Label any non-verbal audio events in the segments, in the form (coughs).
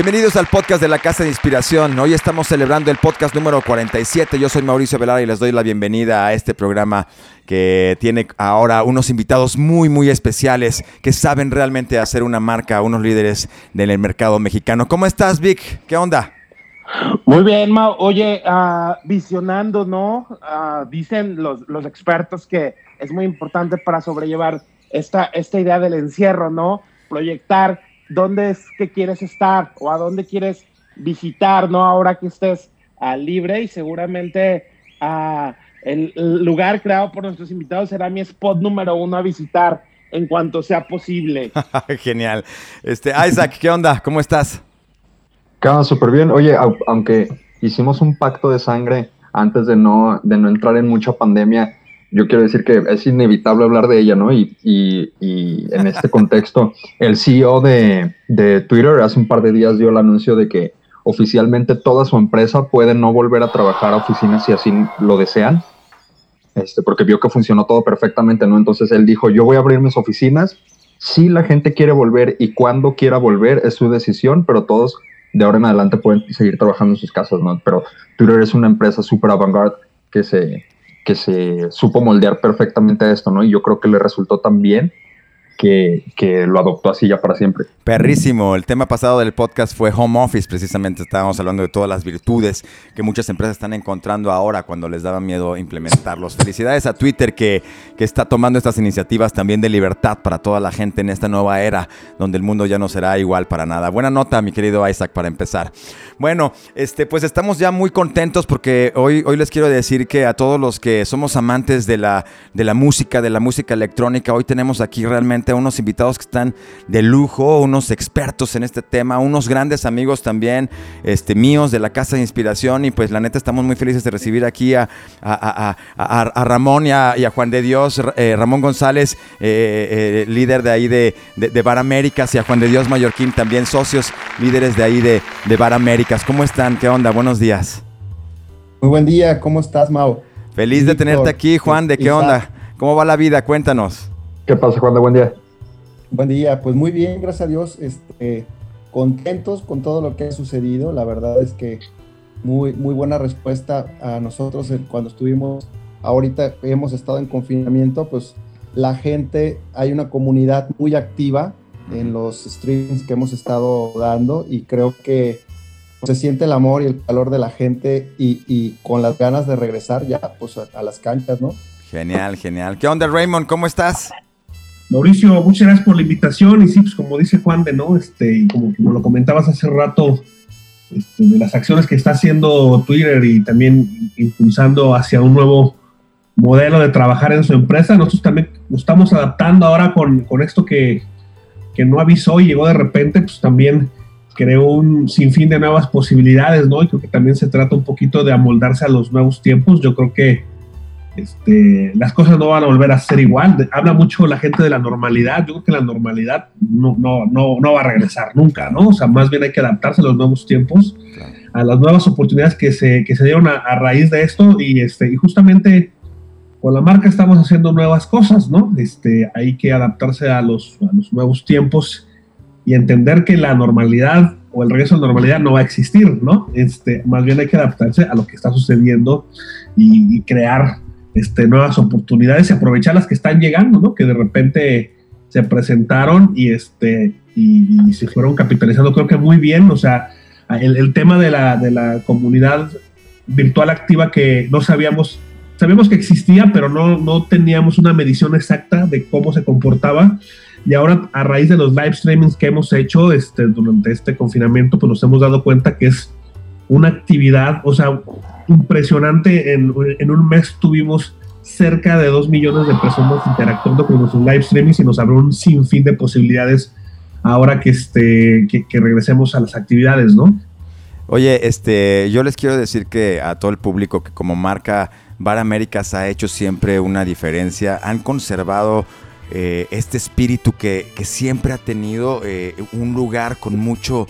Bienvenidos al podcast de la Casa de Inspiración. Hoy estamos celebrando el podcast número 47. Yo soy Mauricio Velara y les doy la bienvenida a este programa que tiene ahora unos invitados muy, muy especiales que saben realmente hacer una marca, unos líderes del mercado mexicano. ¿Cómo estás, Vic? ¿Qué onda? Muy bien, Mau. Oye, uh, visionando, ¿no? Uh, dicen los, los expertos que es muy importante para sobrellevar esta, esta idea del encierro, ¿no? Proyectar dónde es que quieres estar o a dónde quieres visitar, ¿no? Ahora que estés uh, libre y seguramente uh, el lugar creado por nuestros invitados será mi spot número uno a visitar en cuanto sea posible. (laughs) Genial. Este, Isaac, ¿qué onda? ¿Cómo estás? Queda súper bien. Oye, aunque hicimos un pacto de sangre antes de no, de no entrar en mucha pandemia, yo quiero decir que es inevitable hablar de ella, ¿no? Y, y, y en este (laughs) contexto, el CEO de, de, Twitter hace un par de días dio el anuncio de que oficialmente toda su empresa puede no volver a trabajar a oficinas si así lo desean, este, porque vio que funcionó todo perfectamente, ¿no? Entonces él dijo, yo voy a abrir mis oficinas, si la gente quiere volver y cuando quiera volver es su decisión, pero todos de ahora en adelante pueden seguir trabajando en sus casas, ¿no? Pero Twitter es una empresa súper avant-garde que se, que se supo moldear perfectamente a esto, ¿no? Y yo creo que le resultó tan bien que, lo adoptó así ya para siempre. Perrísimo. El tema pasado del podcast fue home office, precisamente estábamos hablando de todas las virtudes que muchas empresas están encontrando ahora cuando les daba miedo implementarlos. Felicidades a Twitter que, que está tomando estas iniciativas también de libertad para toda la gente en esta nueva era donde el mundo ya no será igual para nada. Buena nota, mi querido Isaac, para empezar. Bueno, este, pues estamos ya muy contentos porque hoy, hoy les quiero decir que a todos los que somos amantes de la, de la música, de la música electrónica, hoy tenemos aquí realmente unos invitados que están de lujo, unos expertos en este tema, unos grandes amigos también este, míos de la Casa de Inspiración y pues la neta estamos muy felices de recibir aquí a, a, Ramón y a, Juan de Dios, eh, Ramón González, eh, eh, líder de ahí de, de, Bar Américas y a Juan de Dios Mallorquín, también socios líderes de ahí de, de Bar Américas. ¿Cómo están? ¿Qué onda? Buenos días. Muy buen día, ¿cómo estás, Mau? Feliz de tenerte aquí, Juan. ¿De qué onda? ¿Cómo va la vida? Cuéntanos. ¿Qué pasa, Juan? De buen día. Buen día, pues muy bien, gracias a Dios, este, contentos con todo lo que ha sucedido. La verdad es que muy, muy buena respuesta a nosotros cuando estuvimos, ahorita hemos estado en confinamiento, pues la gente, hay una comunidad muy activa en los streams que hemos estado dando y creo que se siente el amor y el calor de la gente y, con las ganas de regresar ya pues a las canchas, ¿no? Genial, genial. ¿Qué onda, Raymond? ¿Cómo estás? Mauricio, muchas gracias por la invitación y sí, pues como dice Juan de, ¿no? Este, y como, lo comentabas hace rato, este, de las acciones que está haciendo Twitter y también impulsando hacia un nuevo modelo de trabajar en su empresa, nosotros también nos estamos adaptando ahora con, con esto que, que no avisó y llegó de repente, pues también creó un sinfín de nuevas posibilidades, ¿no? Y creo que también se trata un poquito de amoldarse a los nuevos tiempos. Yo creo que este, las cosas no van a volver a ser igual. Habla mucho la gente de la normalidad. Yo creo que la normalidad no, no, no, no va a regresar nunca, ¿no? O sea, más bien hay que adaptarse a los nuevos tiempos, a las nuevas oportunidades que se, que se dieron a, raíz de esto y, este, y justamente con la marca estamos haciendo nuevas cosas, ¿no? Este, hay que adaptarse a los, a los nuevos tiempos y entender que la normalidad o el regreso a la normalidad no va a existir, ¿no? Este, más bien hay que adaptarse a lo que está sucediendo y, y crear este, nuevas oportunidades y aprovechar las que están llegando, ¿no? Que de repente se presentaron y, este, y, se fueron capitalizando, creo que muy bien, o sea, el, tema de la, de la, comunidad virtual activa que no sabíamos, sabíamos que existía, pero no, no teníamos una medición exacta de cómo se comportaba. Y ahora, a raíz de los live streamings que hemos hecho este, durante este confinamiento, pues nos hemos dado cuenta que es una actividad, o sea, impresionante. En, un mes tuvimos cerca de dos millones de personas interactuando con nuestros live streamings y nos abrió un sinfín de posibilidades ahora que, este, que, regresemos a las actividades, ¿no? Oye, este, yo les quiero decir que a todo el público que como marca Bar Américas ha hecho siempre una diferencia, han conservado eh, este espíritu que, siempre ha tenido eh, un lugar con mucho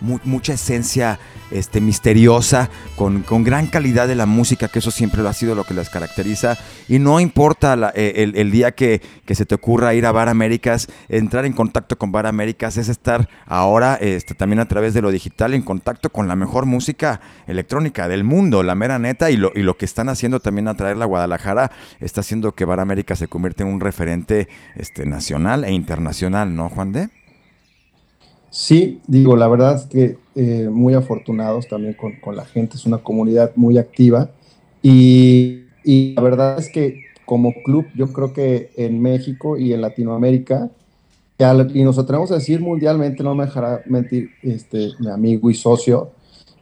mucha esencia este, misteriosa, con, gran calidad de la música, que eso siempre lo ha sido lo que las caracteriza. Y no importa eh, el, día que, se te ocurra ir a Bar Américas, entrar en contacto con Bar Américas es estar ahora este, también a través de lo digital en contacto con la mejor música electrónica del mundo, la mera neta, y lo, y lo que están haciendo también a traer la Guadalajara está haciendo que Bar Américas se convierta en un referente este, nacional e internacional, ¿no, Juan de? Sí, digo, la verdad es que eh, muy afortunados también con, la gente, es una comunidad muy activa. Y, la verdad es que como club yo creo que en México y en Latinoamérica, y nos atrevemos a decir mundialmente, no me dejará mentir este, mi amigo y socio,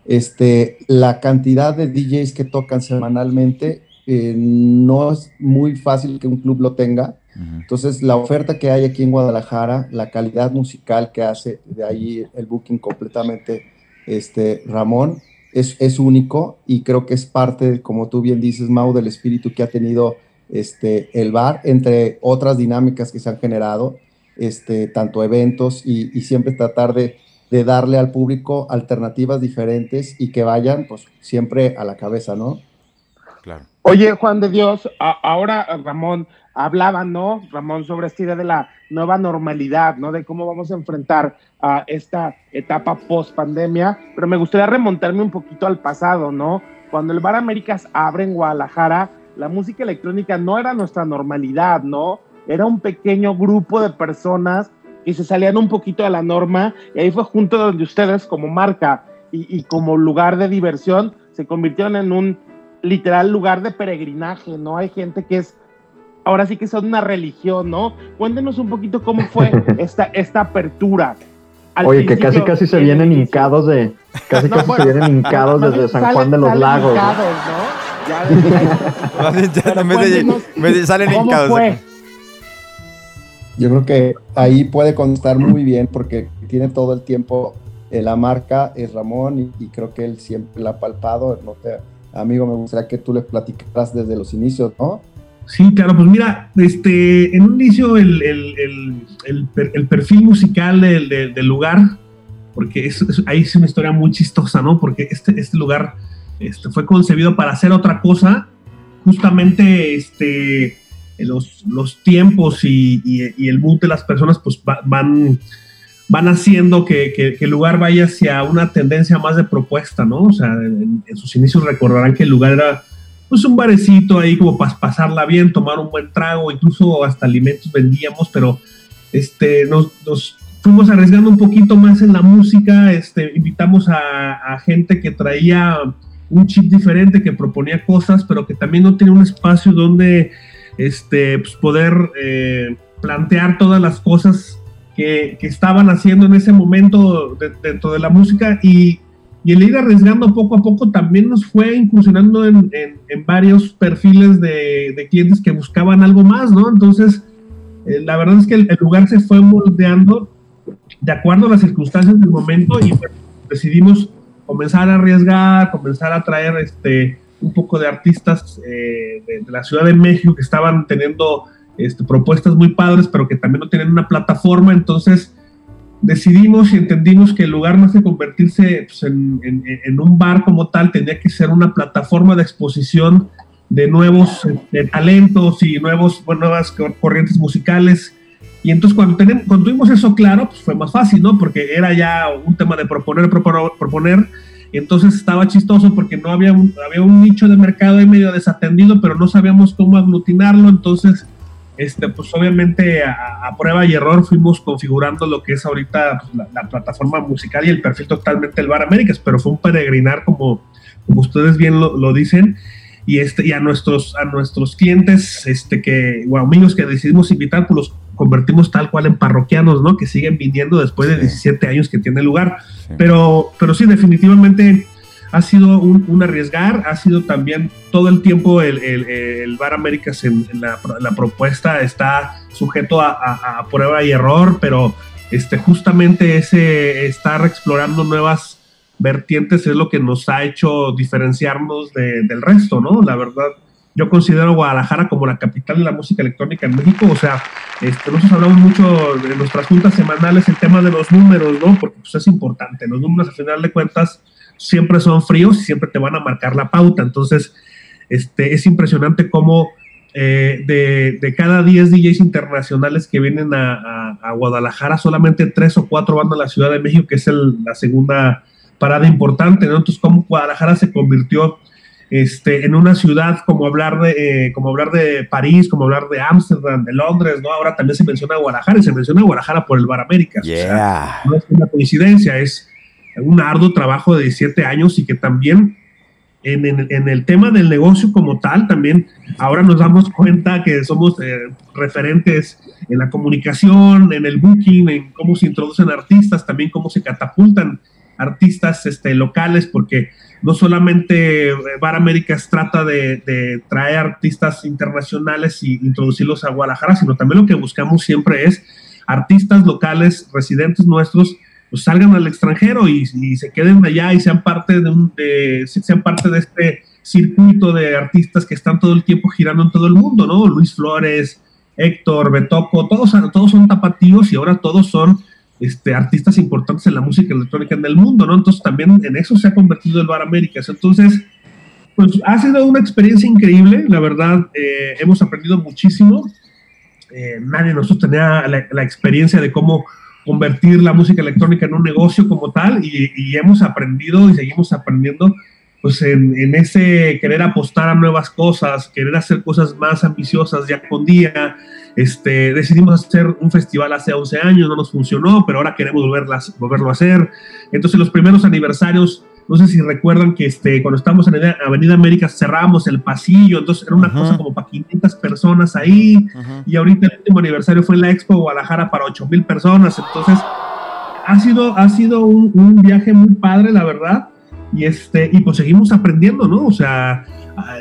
este, la cantidad de DJs que tocan semanalmente eh, no es muy fácil que un club lo tenga entonces, la oferta que hay aquí en Guadalajara, la calidad musical que hace, de ahí el booking completamente, este, Ramón, es, es único y creo que es parte, como tú bien dices, Mau, del espíritu que ha tenido este, el bar, entre otras dinámicas que se han generado, este, tanto eventos y, y siempre tratar de, de, darle al público alternativas diferentes y que vayan, pues, siempre a la cabeza, ¿no? Claro. Oye, Juan de Dios, ahora Ramón, hablaba, ¿no? Ramón, sobre esta idea de la nueva normalidad, ¿no? De cómo vamos a enfrentar a esta etapa post pandemia, pero me gustaría remontarme un poquito al pasado, ¿no? Cuando el Bar Américas abre en Guadalajara, la música electrónica no era nuestra normalidad, ¿no? Era un pequeño grupo de personas que se salían un poquito de la norma y ahí fue junto donde ustedes como marca y, y como lugar de diversión se convirtieron en un literal lugar de peregrinaje, ¿no? Hay gente que es ahora sí que son una religión, ¿no? Cuéntenos un poquito cómo fue (laughs) esta, esta apertura. Oye, que casi casi se vienen hincados de. Casi (laughs) casi se vienen (laughs) hincados desde San Juan de los Lagos. Hincados, ¿no? Ya, vez de, salen hincados. Fue? Yo creo que ahí puede constar muy bien porque tiene todo el tiempo eh, la marca, es Ramón, y, creo que él siempre la ha palpado. No te, amigo, me gustaría que tú le platicaras desde los inicios, ¿no? Sí, claro, pues mira, este, en un inicio el, el, perfil musical del, lugar, porque ahí es una historia muy chistosa, ¿no? Porque este, este lugar este, fue concebido para hacer otra cosa, justamente este, los, los tiempos y, y, el mood de las personas pues van, van haciendo que, que, el lugar vaya hacia una tendencia más de propuesta, ¿no? O sea, en sus inicios recordarán que el lugar era pues un barecito ahí como para pasarla bien, tomar un buen trago, incluso hasta alimentos vendíamos, pero este, nos, fuimos arriesgando un poquito más en la música, este, invitamos a, gente que traía un chip diferente, que proponía cosas, pero que también no tenía un espacio donde este, pues, poder eh, plantear todas las cosas que, estaban haciendo en ese momento dentro de la música y y el ir arriesgando poco a poco también nos fue incursionando en, varios perfiles de, clientes que buscaban algo más, ¿no? Entonces, eh, la verdad es que el, lugar se fue moldeando de acuerdo a las circunstancias del momento y decidimos comenzar a arriesgar, comenzar a traer este, un poco de artistas eh, de, la Ciudad de México que estaban teniendo este, propuestas muy padres, pero que también no tienen una plataforma, entonces decidimos y entendimos que el lugar más de convertirse pues, en, un bar como tal, tenía que ser una plataforma de exposición de nuevos talentos y nuevos, nuevas corrientes musicales. Y entonces cuando, tuvimos eso claro, pues fue más fácil, ¿no? Porque era ya un tema de proponer, proponer, proponer. Entonces estaba chistoso porque no había un, había un nicho de mercado ahí medio desatendido, pero no sabíamos cómo aglutinarlo. Entonces este, pues obviamente a, prueba y error fuimos configurando lo que es ahorita pues, la, plataforma musical y el perfil totalmente del Bar Américas, pero fue un peregrinar como, como ustedes bien lo, dicen. Y, este, y a, nuestros, a nuestros clientes este, que, o amigos que decidimos invitar, pues los convertimos tal cual en parroquianos, ¿no? Que siguen viniendo después de 17 años que tiene lugar. Pero, pero sí, definitivamente ha sido un, arriesgar, ha sido también todo el tiempo el, Bar Américas en, la, propuesta está sujeto a, prueba y error, pero este, justamente ese estar explorando nuevas vertientes es lo que nos ha hecho diferenciarnos del resto, ¿no? La verdad, yo considero Guadalajara como la capital de la música electrónica en México. O sea, este, nosotros hablamos mucho en nuestras juntas semanales el tema de los números, ¿no? Porque pues, es importante. Los números, al final de cuentas, siempre son fríos y siempre te van a marcar la pauta. Entonces, este, es impresionante cómo eh, de, cada 10 DJs internacionales que vienen a, Guadalajara, solamente 3 o 4 van a la Ciudad de México, que es la segunda parada importante, ¿no? Entonces, cómo Guadalajara se convirtió este, en una ciudad como hablar de, eh, como hablar de París, como hablar de Ámsterdam, de Londres, ¿no? Ahora también se menciona Guadalajara y se menciona Guadalajara por el Bar América. no es una coincidencia, es un arduo trabajo de 17 años y que también en, el tema del negocio como tal, también ahora nos damos cuenta que somos eh, referentes en la comunicación, en el booking, en cómo se introducen artistas, también cómo se catapultan artistas este, locales, porque no solamente eh, Bar Américas trata de, traer artistas internacionales y introducirlos a Guadalajara, sino también lo que buscamos siempre es artistas locales, residentes nuestros, pues salgan al extranjero y, se queden allá y sean parte de, un, sean parte de este circuito de artistas que están todo el tiempo girando en todo el mundo, ¿no? Luis Flores, Héctor, Betoco, todos, todos son tapatíos y ahora todos son este, artistas importantes en la música electrónica en el mundo, ¿no? Entonces también en eso se ha convertido el Bar Américas. Entonces, pues ha sido una experiencia increíble, la verdad, eh, hemos aprendido muchísimo. Eh, nadie de nosotros tenía la, experiencia de cómo convertir la música electrónica en un negocio como tal y, hemos aprendido y seguimos aprendiendo pues en, en, ese querer apostar a nuevas cosas, querer hacer cosas más ambiciosas día con día, este, decidimos hacer un festival hace 11 años, no nos funcionó, pero ahora queremos volverlas, volverlo a hacer. Entonces los primeros aniversarios, no sé si recuerdan que este, cuando estábamos en Avenida América cerramos el pasillo, entonces era una cosa como para 500 personas ahí, y ahorita el último aniversario fue en la Expo Guadalajara para 8 mil personas, entonces ha sido, ha sido un, un, viaje muy padre, la verdad, y, este, y pues seguimos aprendiendo, ¿no? O sea, ah,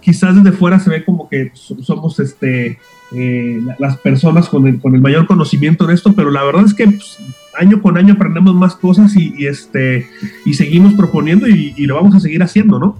quizás desde fuera se ve como que somos este eh, las personas con el, con el mayor conocimiento de esto, pero la verdad es que pues, año con año aprendemos más cosas y, este, y seguimos proponiendo y, lo vamos a seguir haciendo, ¿no?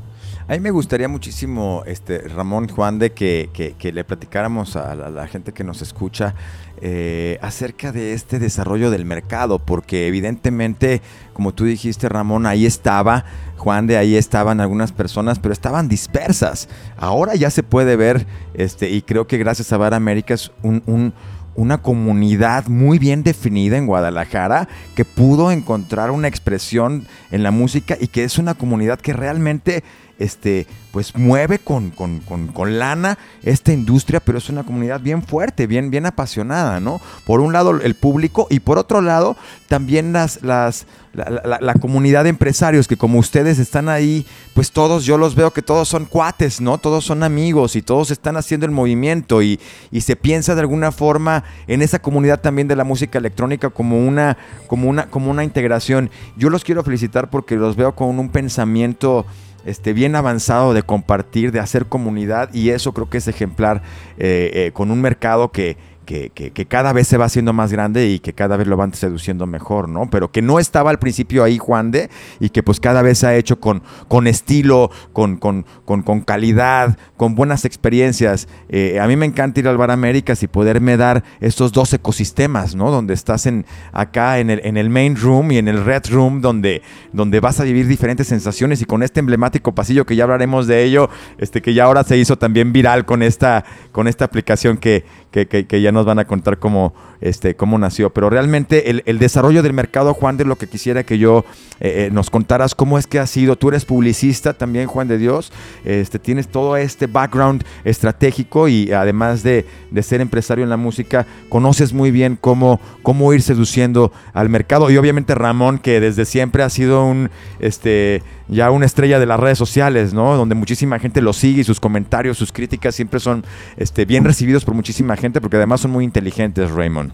A mí me gustaría muchísimo, este, Ramón Juan, de que, que, le platicáramos a la, gente que nos escucha eh, acerca de este desarrollo del mercado, porque evidentemente, como tú dijiste, Ramón, ahí estaba, Juan, de ahí estaban algunas personas, pero estaban dispersas. Ahora ya se puede ver, este, y creo que gracias a Bar Américas, un, una comunidad muy bien definida en Guadalajara que pudo encontrar una expresión en la música y que es una comunidad que realmente este, pues mueve con, con, lana esta industria, pero es una comunidad bien fuerte, bien, bien apasionada, ¿no? Por un lado el público y por otro lado también las, las, la, comunidad de empresarios que como ustedes están ahí, pues todos, yo los veo que todos son cuates, ¿no? Todos son amigos y todos están haciendo el movimiento y, y se piensa de alguna forma en esa comunidad también de la música electrónica como una, como una, como una integración. Yo los quiero felicitar porque los veo con un pensamiento este, bien avanzado de compartir, de hacer comunidad y eso creo que es ejemplar eh, eh, con un mercado que, que, cada vez se va haciendo más grande y que cada vez lo van seduciendo mejor, ¿no? Pero que no estaba al principio ahí Juan de y que pues cada vez se ha hecho con, con estilo, con, con, con, calidad, con buenas experiencias. Eh, a mí me encanta ir al Bar Américas y poderme dar estos dos ecosistemas, ¿no? Donde estás en, acá en el, en el main room y en el red room, donde, donde vas a vivir diferentes sensaciones y con este emblemático pasillo que ya hablaremos de ello, este que ya ahora se hizo también viral con esta, con esta aplicación que, que, que ya nos van a contar cómo, este, cómo nació. Pero realmente el, desarrollo del mercado, Juan, de lo que quisiera que yo eh, eh, nos contaras cómo es que ha sido. Tú eres publicista también, Juan de Dios. Este, tienes todo este background estratégico y además de, ser empresario en la música, conoces muy bien cómo, cómo ir seduciendo al mercado. Y obviamente Ramón, que desde siempre ha sido un, este, ya una estrella de las redes sociales, ¿no? Donde muchísima gente lo sigue y sus comentarios, sus críticas siempre son este, bien recibidos por muchísima gente porque además son muy inteligentes, Raymond.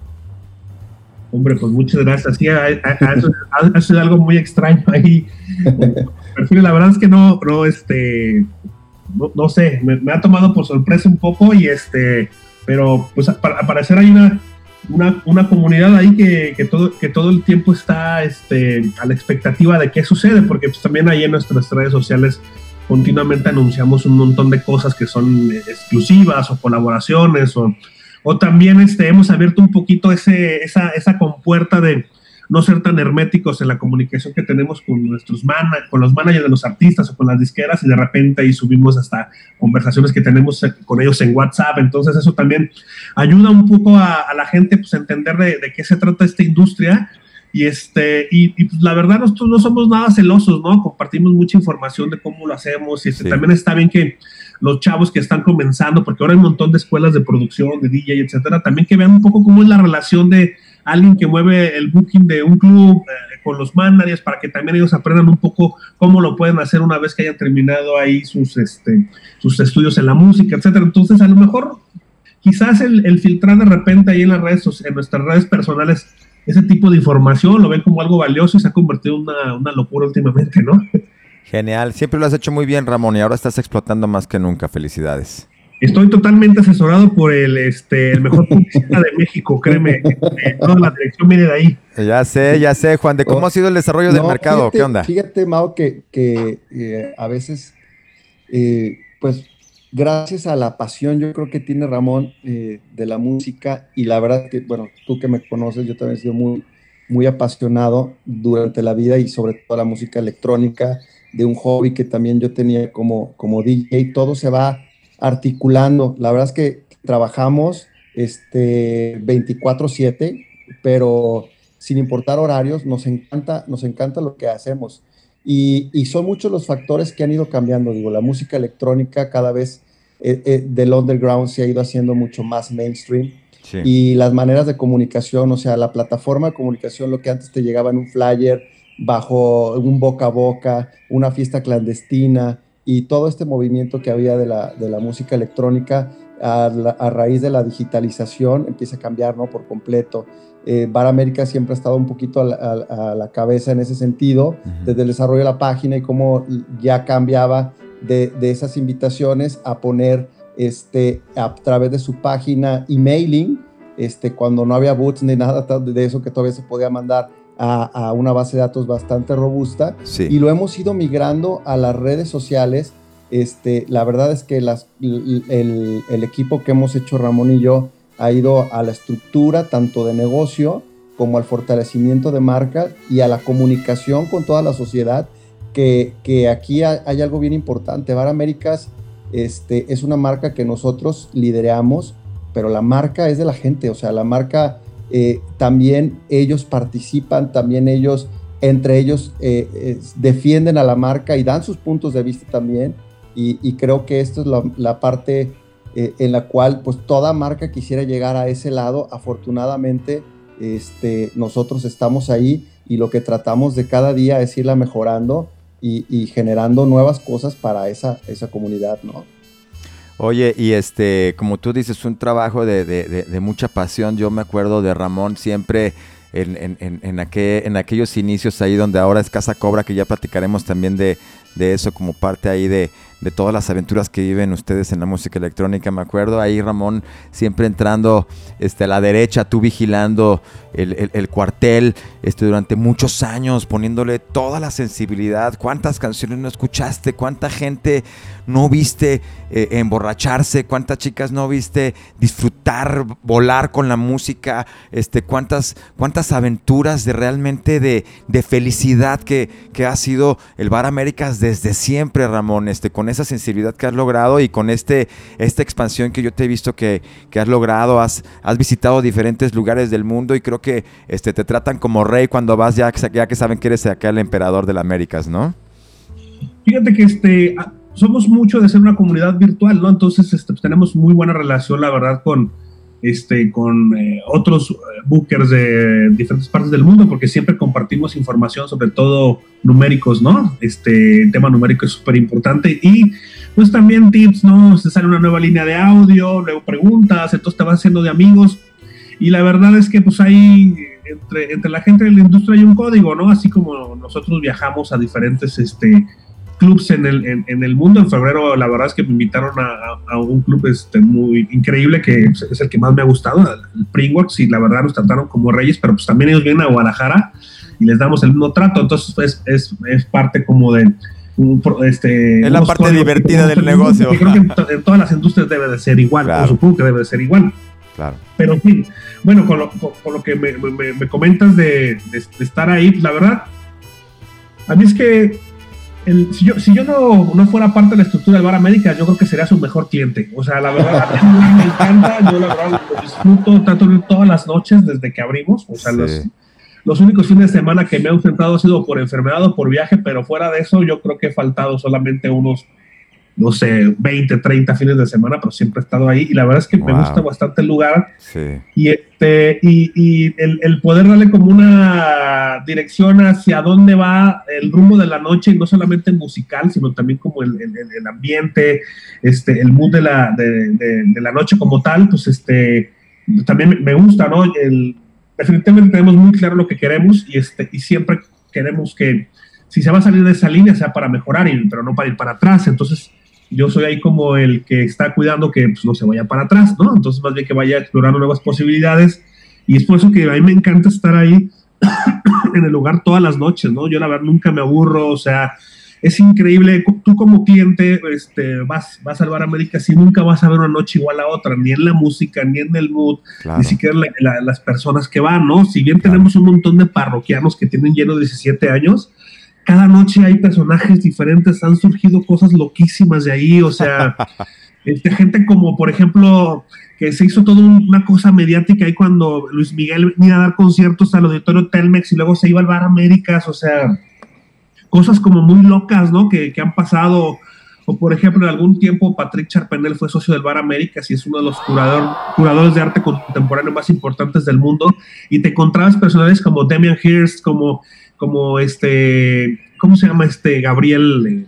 Hombre, pues muchas gracias. Sí, ha, sido algo muy extraño ahí. la verdad es que no, no, este, no, sé, me, ha tomado por sorpresa un poco y este, pero pues para, parecer hay una, una, una, comunidad ahí que, que, todo, que todo el tiempo está este, a la expectativa de qué sucede, porque pues también ahí en nuestras redes sociales continuamente anunciamos un montón de cosas que son exclusivas o colaboraciones o, o también este, hemos abierto un poquito esa, esa compuerta de no ser tan herméticos en la comunicación que tenemos con nuestros con los managers de los artistas o con las disqueras y de repente ahí subimos hasta conversaciones que tenemos con ellos en WhatsApp. Entonces eso también ayuda un poco a, la gente pues, a entender de, de, qué se trata esta industria y, este, y, pues, la verdad, nosotros no somos nada celosos, ¿no? Compartimos mucha información de cómo lo hacemos. Y este, también está bien que los chavos que están comenzando, porque ahora hay un montón de escuelas de producción, de DJ, etcétera, también que vean un poco cómo es la relación de alguien que mueve el booking de un club eh, con los managers para que también ellos aprendan un poco cómo lo pueden hacer una vez que hayan terminado ahí sus, este, sus estudios en la música, etcétera. Entonces, a lo mejor, quizás el, el filtrar de repente ahí en las redes, en nuestras redes personales, ese tipo de información, lo ven como algo valioso y se ha convertido en una, locura últimamente, ¿no? Genial, siempre lo has hecho muy bien, Ramón, y ahora estás explotando más que nunca. Felicidades. Estoy totalmente asesorado por el, este, el mejor publicista de México, créeme. toda la dirección viene de ahí. Ya sé, ya sé, Juan, de cómo ha sido el desarrollo del mercado. ¿Qué onda? Fíjate, Mao, que, que eh, a veces, eh, pues gracias a la pasión, yo creo que tiene Ramón eh, de la música y la verdad que, bueno, tú que me conoces, yo también he sido muy, muy apasionado durante la vida y sobre todo la música electrónica, de un hobby que también yo tenía como, como DJ, todo se va articulando. La verdad es que trabajamos este, 24/7, pero sin importar horarios, nos encanta, nos encanta lo que hacemos. Y, son muchos los factores que han ido cambiando. Digo, la música electrónica cada vez eh, eh, del underground se ha ido haciendo mucho más mainstream. Y las maneras de comunicación, o sea, la plataforma de comunicación, lo que antes te llegaba en un flyer, bajo un boca a boca, una fiesta clandestina y todo este movimiento que había de la, de la música electrónica a, a, raíz de la digitalización empieza a cambiar ¿no? por completo. Eh, Bar América siempre ha estado un poquito a la, cabeza en ese sentido, desde el desarrollo de la página y cómo ya cambiaba de, de, esas invitaciones a poner este, a través de su página emailing, este, cuando no había boots ni nada de eso que todavía se podía mandar a, a una base de datos bastante robusta. Y lo hemos ido migrando a las redes sociales. Este, la verdad es que las, el, el equipo que hemos hecho Ramón y yo, ha ido a la estructura tanto de negocio como al fortalecimiento de marca y a la comunicación con toda la sociedad, que, que aquí hay, algo bien importante. Bar Américas este, es una marca que nosotros lideramos, pero la marca es de la gente, o sea, la marca eh, también ellos participan, también ellos, entre ellos, eh, defienden a la marca y dan sus puntos de vista también. Y, creo que esto es la, la parte eh, en la cual pues toda marca quisiera llegar a ese lado. Afortunadamente, este, nosotros estamos ahí y lo que tratamos de cada día es irla mejorando y, generando nuevas cosas para esa, esa comunidad, ¿no? Oye, y este, como tú dices, un trabajo de, de, mucha pasión. Yo me acuerdo de Ramón siempre en, en, en, en, aquellos inicios ahí donde ahora es Casa Cobra, que ya platicaremos también de, de eso como parte ahí de, de todas las aventuras que viven ustedes en la música electrónica. Me acuerdo ahí Ramón siempre entrando este, a la derecha, tú vigilando el, cuartel este, durante muchos años, poniéndole toda la sensibilidad. ¿Cuántas canciones no escuchaste? ¿Cuánta gente no viste eh, emborracharse? ¿Cuántas chicas no viste disfrutar, volar con la música? Este, ¿cuántas, cuántas aventuras de realmente de, felicidad que, que, ha sido el Bar Américas desde siempre, Ramón, este, con esa sensibilidad que has logrado y con este, esta expansión que yo te he visto que, has logrado, has, has visitado diferentes lugares del mundo y creo que este, te tratan como rey cuando vas ya, ya que saben que eres acá el emperador de las Américas, ¿no? Fíjate que este, somos mucho de ser una comunidad virtual, ¿no? Entonces este, pues, tenemos muy buena relación, la verdad, con, este, con eh, otros eh, bookers de diferentes partes del mundo, porque siempre compartimos información, sobre todo numéricos, ¿no? Este tema numérico es súper importante y pues también tips, ¿no? Se sale una nueva línea de audio, luego preguntas, entonces te vas haciendo de amigos y la verdad es que pues hay entre, entre la gente de la industria hay un código, ¿no? Así como nosotros viajamos a diferentes, este, clubs en el, en, el mundo. En febrero, la verdad es que me invitaron a, un club este, muy increíble que es el que más me ha gustado, el Pringworks, y la verdad nos trataron como reyes, pero pues también ellos vienen a Guadalajara y les damos el mismo trato. Entonces, es, es, es parte como de, este, es la parte divertida del negocio. Creo que en, todas las industrias debe de ser igual, supongo que debe de ser igual. Claro. Pero en fin, bueno, con lo, con, lo que me, me, comentas de, de, estar ahí, pues, la verdad, a mí es que el, si yo, si yo no, no, fuera parte de la estructura del Bar América, yo creo que sería su mejor cliente. O sea, la verdad, me encanta, yo la verdad lo disfruto, trato de todas las noches desde que abrimos. O sea, los, los únicos fines de semana que me he enfrentado ha sido por enfermedad o por viaje, pero fuera de eso yo creo que he faltado solamente unos, no sé, 20, 30 fines de semana, pero siempre he estado ahí y la verdad es que me gusta bastante el lugar. Y, este, y, y el, el, poder darle como una dirección hacia dónde va el rumbo de la noche, y no solamente musical, sino también como el, el, el ambiente, este, el mood de la, de, de, de, la noche como tal, pues este, también me gusta, ¿no? El, definitivamente tenemos muy claro lo que queremos y, este, y siempre queremos que si se va a salir de esa línea sea para mejorar, y, pero no para ir para atrás. Entonces, yo soy ahí como el que está cuidando que pues, no se vaya para atrás, ¿no? Entonces, más bien que vaya explorando nuevas posibilidades. Y es por eso que a mí me encanta estar ahí (coughs) en el lugar todas las noches, ¿no? Yo la verdad nunca me aburro, o sea, es increíble. Tú como cliente este, vas, vas a salvar América si nunca vas a ver una noche igual a otra, ni en la música, ni en el mood, ni siquiera las personas que van, ¿no? Si bien tenemos un montón de parroquianos que tienen lleno 17 años, cada noche hay personajes diferentes, han surgido cosas loquísimas de ahí, o sea, (laughs) este, gente como, por ejemplo, que se hizo toda una cosa mediática ahí cuando Luis Miguel venía a dar conciertos al auditorio Telmex y luego se iba al Bar Américas, o sea cosas como muy locas, ¿no? Que, que han pasado. O por ejemplo, en algún tiempo Patrick Charpenel fue socio del Bar Américas y es uno de los curador, curadores de arte contemporáneo más importantes del mundo. Y te encontrabas personajes como Damian Hirst, como, como este, ¿cómo se llama este? Gabriel, eh,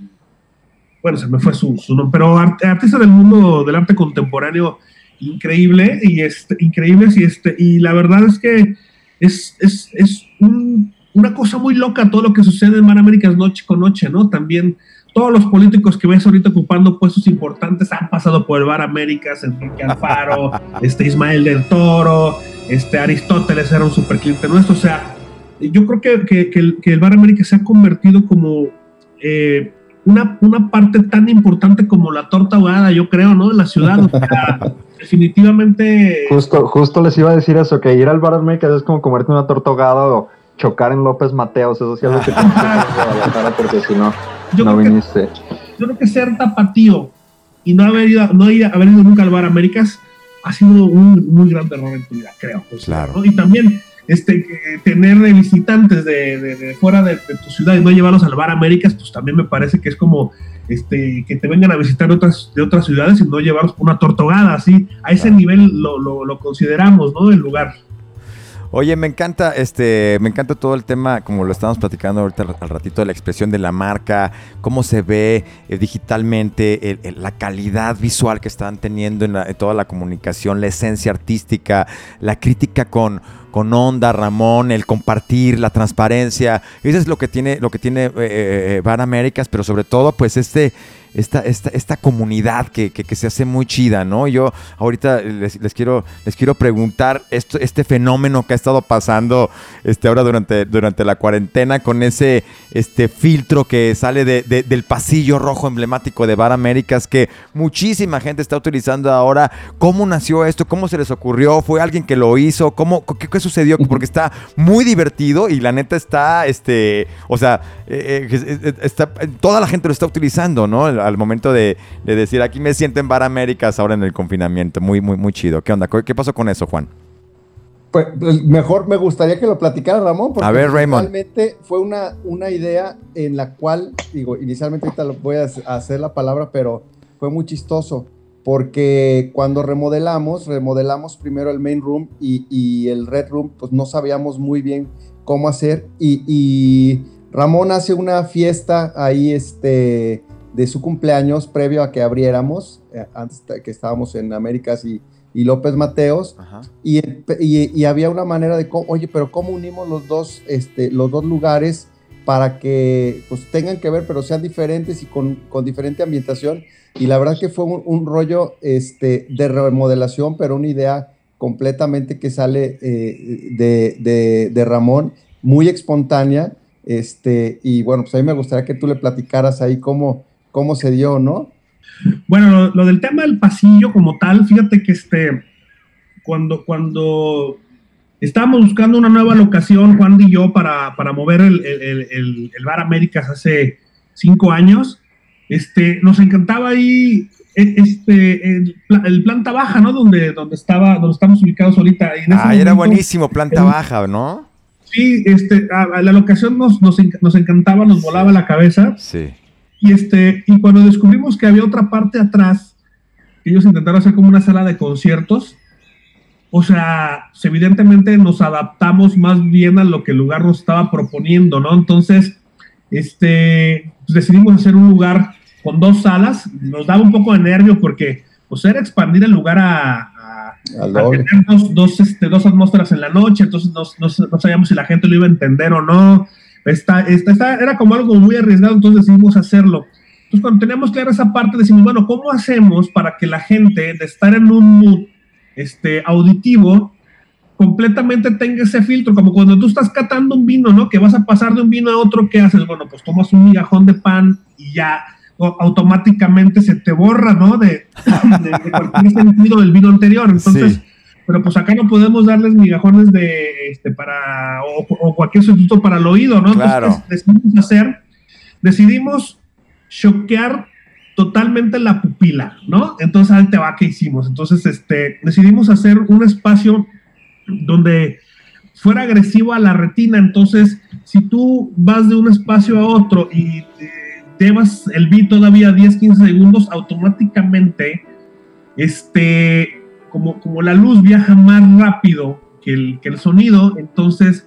bueno, se me fue su, nombre, pero artista del mundo del arte contemporáneo increíble y este, increíbles y este, y la verdad es que es, es, es un una cosa muy loca todo lo que sucede en Mar Américas noche con noche, ¿no? También todos los políticos que ves ahorita ocupando puestos importantes han pasado por el Bar Américas, Enrique Alfaro, (laughs) este Ismael del Toro, este Aristóteles era un super cliente nuestro, o sea, yo creo que, que, el, Bar Américas se ha convertido como eh, una, una parte tan importante como la torta ahogada, yo creo, ¿no? En la ciudad, o sea, (laughs) definitivamente... Justo, justo les iba a decir eso, que ir al Bar Américas es como comerte una torta ahogada o chocar en López Mateos, eso sí es lo que tienes (laughs) que porque si no, no viniste. yo creo que ser tapatío y no haber ido, no ir, haber ido nunca al Bar Américas ha sido un muy gran error en tu vida, creo. Pues, claro. Y también este, tener visitantes de, de, fuera de, tu ciudad y no llevarlos al Bar Américas, pues también me parece que es como este, que te vengan a visitar de otras, de otras ciudades y no llevarlos por una tortogada, así. A ese nivel lo, lo, lo consideramos, ¿no? El lugar. Oye, me encanta, este, me encanta todo el tema, como lo estamos platicando ahorita al ratito, de la expresión de la marca, cómo se ve eh, digitalmente, la calidad visual que están teniendo en, toda la comunicación, la esencia artística, la crítica con, con onda, Ramón, el compartir, la transparencia. Eso es lo que tiene, lo que tiene eh, eh Américas, pero sobre todo, pues este esta, esta, esta comunidad que, que, se hace muy chida, ¿no? Yo ahorita les, quiero, les quiero preguntar esto, este fenómeno que ha estado pasando este, ahora durante, durante la cuarentena con ese este, filtro que sale de, del pasillo rojo emblemático de Bar Américas que muchísima gente está utilizando ahora. ¿Cómo nació esto? ¿Cómo se les ocurrió? ¿Fue alguien que lo hizo? ¿Cómo, qué, qué sucedió? Porque está muy divertido y la neta está, este, o sea, eh, eh, está, toda la gente lo está utilizando, ¿no? Al momento de, decir, aquí me siento en Bar Américas ahora en el confinamiento. Muy, muy, muy chido. ¿Qué onda? ¿Qué pasó con eso, Juan? Pues, pues mejor me gustaría que lo platicara Ramón, porque a ver, realmente fue una, una idea en la cual, digo, inicialmente ahorita lo voy a hacer la palabra, pero fue muy chistoso, porque cuando remodelamos, remodelamos primero el main room y, el red room, pues no sabíamos muy bien cómo hacer, y, y Ramón hace una fiesta ahí, este, de su cumpleaños previo a que abriéramos, eh, antes que estábamos en Américas y, López Mateos, y, y, había una manera de, oye, pero ¿cómo unimos los dos, este, los dos lugares para que pues, tengan que ver, pero sean diferentes y con, con diferente ambientación? Y la verdad que fue un, rollo este, de remodelación, pero una idea completamente que sale eh, de, de, de Ramón, muy espontánea Este, y bueno, pues a mí me gustaría que tú le platicaras ahí cómo, cómo se dio, ¿no? Bueno, lo, del tema del pasillo como tal, fíjate que este, cuando, cuando estábamos buscando una nueva locación, Juan y yo, para, para mover el, el, el, el, Bar Américas hace cinco años, este, nos encantaba ahí e, este, el, planta baja, ¿no? Donde, donde, estaba, donde estamos ubicados ahorita. ah, era buenísimo, planta baja, ¿no? Sí, este, a, la locación nos, nos, nos, encantaba, nos volaba la cabeza. Sí. Y, este, y cuando descubrimos que había otra parte atrás, ellos intentaron hacer como una sala de conciertos, o sea, evidentemente nos adaptamos más bien a lo que el lugar nos estaba proponiendo, ¿no? Entonces, este, pues decidimos hacer un lugar con dos salas. Nos daba un poco de nervio porque, pues, era expandir el lugar a, tener dos, este, dos, atmósferas en la noche, entonces no, no, sabíamos si la gente lo iba a entender o no. Esta, esta, era como algo muy arriesgado, entonces decidimos hacerlo. Entonces, cuando teníamos clara esa parte, decimos, bueno, ¿cómo hacemos para que la gente de estar en un mood este, auditivo completamente tenga ese filtro, como cuando tú estás catando un vino, ¿no? Que vas a pasar de un vino a otro, ¿qué haces? Bueno, pues tomas un migajón de pan y ya automáticamente se te borra, ¿no? (laughs) De, cualquier sentido del vino anterior. Entonces, pero pues acá no podemos darles migajones de, este, para, o, cualquier sustituto para el oído, ¿no? Claro. Entonces, decidimos hacer, decidimos choquear totalmente la pupila, ¿no? Entonces, ahí te va, ¿qué hicimos? Entonces, este, decidimos hacer un espacio donde fuera agresivo a la retina. Entonces, si tú vas de un espacio a otro y eh, llevas el beat todavía 10, 15 segundos, automáticamente, este, como, como la luz viaja más rápido que el, que el sonido, entonces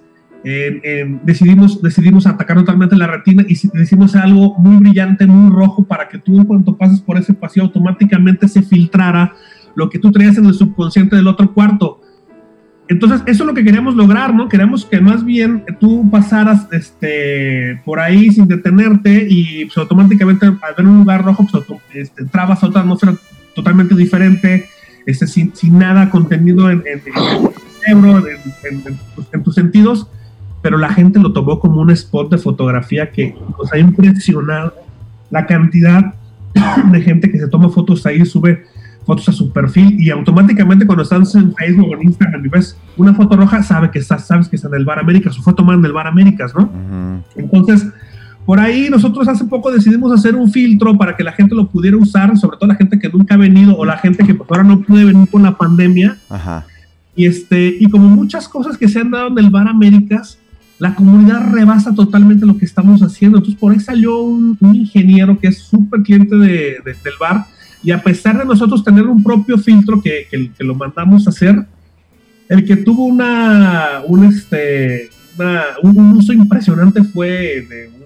decidimos, decidimos atacar totalmente la retina y decimos algo muy brillante, muy rojo, para que tú en cuanto pases por ese pasillo automáticamente se filtrara lo que tú traías en el subconsciente del otro cuarto. Entonces, eso es lo que queríamos lograr, ¿no? Queremos que más bien tú pasaras este, por ahí sin detenerte y pues, automáticamente al ver un lugar rojo, pues, este, entrabas a otra atmósfera totalmente diferente, este, sin, sin nada contenido en, en, en, pues, en, tus sentidos, pero la gente lo tomó como un spot de fotografía que nos ha impresionado la cantidad (clears throat) de gente que se toma fotos ahí, sube fotos a su perfil y automáticamente cuando estás en Facebook o en Instagram y ves una foto roja, sabe que estás, sabes que está en el Bar Américas, foto más en el Bar Américas, ¿no? Entonces, por ahí nosotros hace poco decidimos hacer un filtro para que la gente lo pudiera usar, sobre todo la gente que nunca ha venido o la gente que por ahora no puede venir con la pandemia. Y, este, y como muchas cosas que se han dado en el Bar Américas, la comunidad rebasa totalmente lo que estamos haciendo. Entonces, por ahí salió un, ingeniero que es súper cliente de, del bar y a pesar de nosotros tener un propio filtro que, que, lo mandamos a hacer, el que tuvo una, un, este, un, uso impresionante fue de un,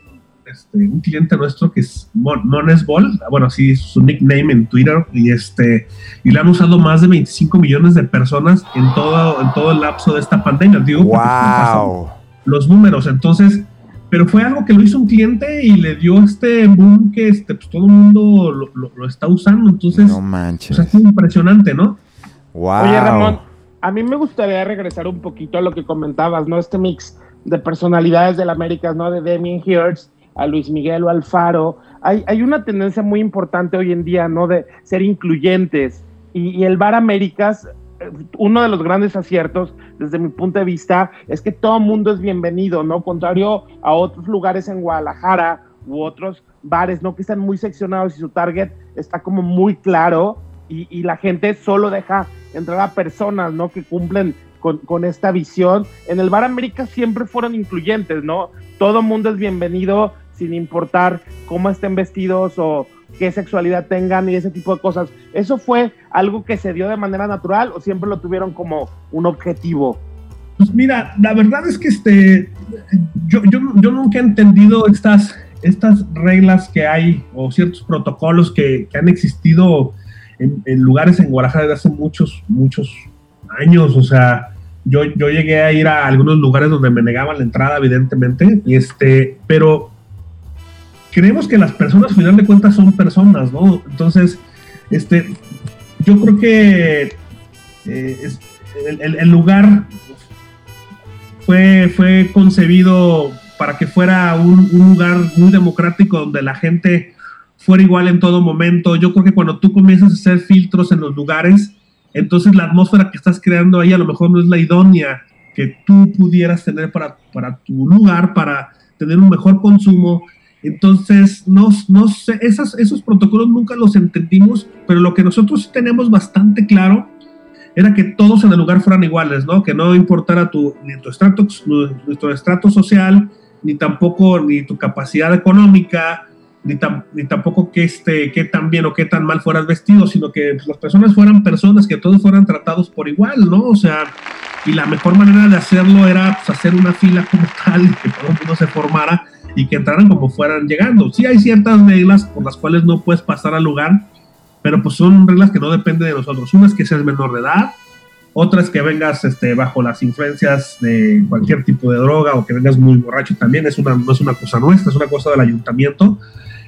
este, un, cliente nuestro que es Monesball, bueno, así es su nickname en Twitter, y, este, y le han usado más de 25 millones de personas en todo, en todo el lapso de esta pandemia. Digo, wow. Los números, entonces pero fue algo que lo hizo un cliente y le dio este boom que este, pues, todo el mundo lo, está usando. Entonces, no manches. es impresionante, ¿no? Wow. Oye, Ramón, a mí me gustaría regresar un poquito a lo que comentabas, ¿no? Este mix de personalidades del América, ¿no? De Damien Hirst a Luis Miguel o Alfaro. Hay, hay una tendencia muy importante hoy en día, ¿no? De ser incluyentes. Y, el Bar Américas uno de los grandes aciertos desde mi punto de vista es que todo mundo es bienvenido, ¿no? Contrario a otros lugares en Guadalajara u otros bares, ¿no? Que están muy seccionados y su target está como muy claro y, la gente solo deja entrar a personas, ¿no? Que cumplen con, con, esta visión. En el Bar América siempre fueron incluyentes, ¿no? Todo mundo es bienvenido sin importar cómo estén vestidos o, qué sexualidad tengan y ese tipo de cosas. ¿Eso fue algo que se dio de manera natural o siempre lo tuvieron como un objetivo? Pues mira, la verdad es que este, yo, yo, nunca he entendido estas, estas reglas que hay o ciertos protocolos que, han existido en, en, lugares en Guadalajara desde hace muchos, muchos años. O sea, yo, yo llegué a ir a algunos lugares donde me negaban la entrada, evidentemente, y este, pero creemos que las personas, al final de cuentas, son personas, ¿no? Entonces, este, yo creo que eh, el, lugar fue, fue concebido para que fuera un, lugar muy democrático donde la gente fuera igual en todo momento. Yo creo que cuando tú comienzas a hacer filtros en los lugares, entonces la atmósfera que estás creando ahí a lo mejor no es la idónea que tú pudieras tener para, para tu lugar, para tener un mejor consumo. Entonces, no, no sé, esas, esos protocolos nunca los entendimos, pero lo que nosotros tenemos bastante claro era que todos en el lugar fueran iguales, ¿no? Que no importara tu, ni tu estrato, nuestro estrato social, ni tampoco ni tu capacidad económica, ni, ni tampoco que este, qué tan bien o qué tan mal fueras vestido, sino que las personas fueran personas, que todos fueran tratados por igual, ¿no? O sea, y la mejor manera de hacerlo era pues, hacer una fila como tal, que todo el mundo se formara y que entraran como fueran llegando. Sí hay ciertas reglas por las cuales no puedes pasar al lugar, pero pues son reglas que no dependen de nosotros. Una es que seas menor de edad, otra es que vengas este, bajo las influencias de cualquier tipo de droga o que vengas muy borracho también, es una, no es una cosa nuestra, es una cosa del ayuntamiento.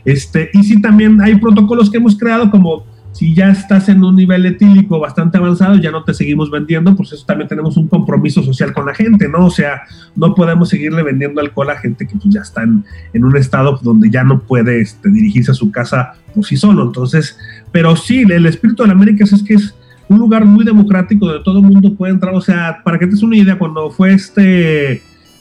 Este, y sí también hay protocolos que hemos creado como si ya estás en un nivel etílico bastante avanzado, ya no te seguimos vendiendo, pues eso también tenemos un compromiso social con la gente, ¿no? O sea, no podemos seguirle vendiendo alcohol a gente que pues ya está en, un estado donde ya no puede este, dirigirse a su casa por sí solo. Entonces, pero sí, el espíritu de la América es que es un lugar muy democrático donde todo el mundo puede entrar. O sea, para que te des una idea, cuando fue este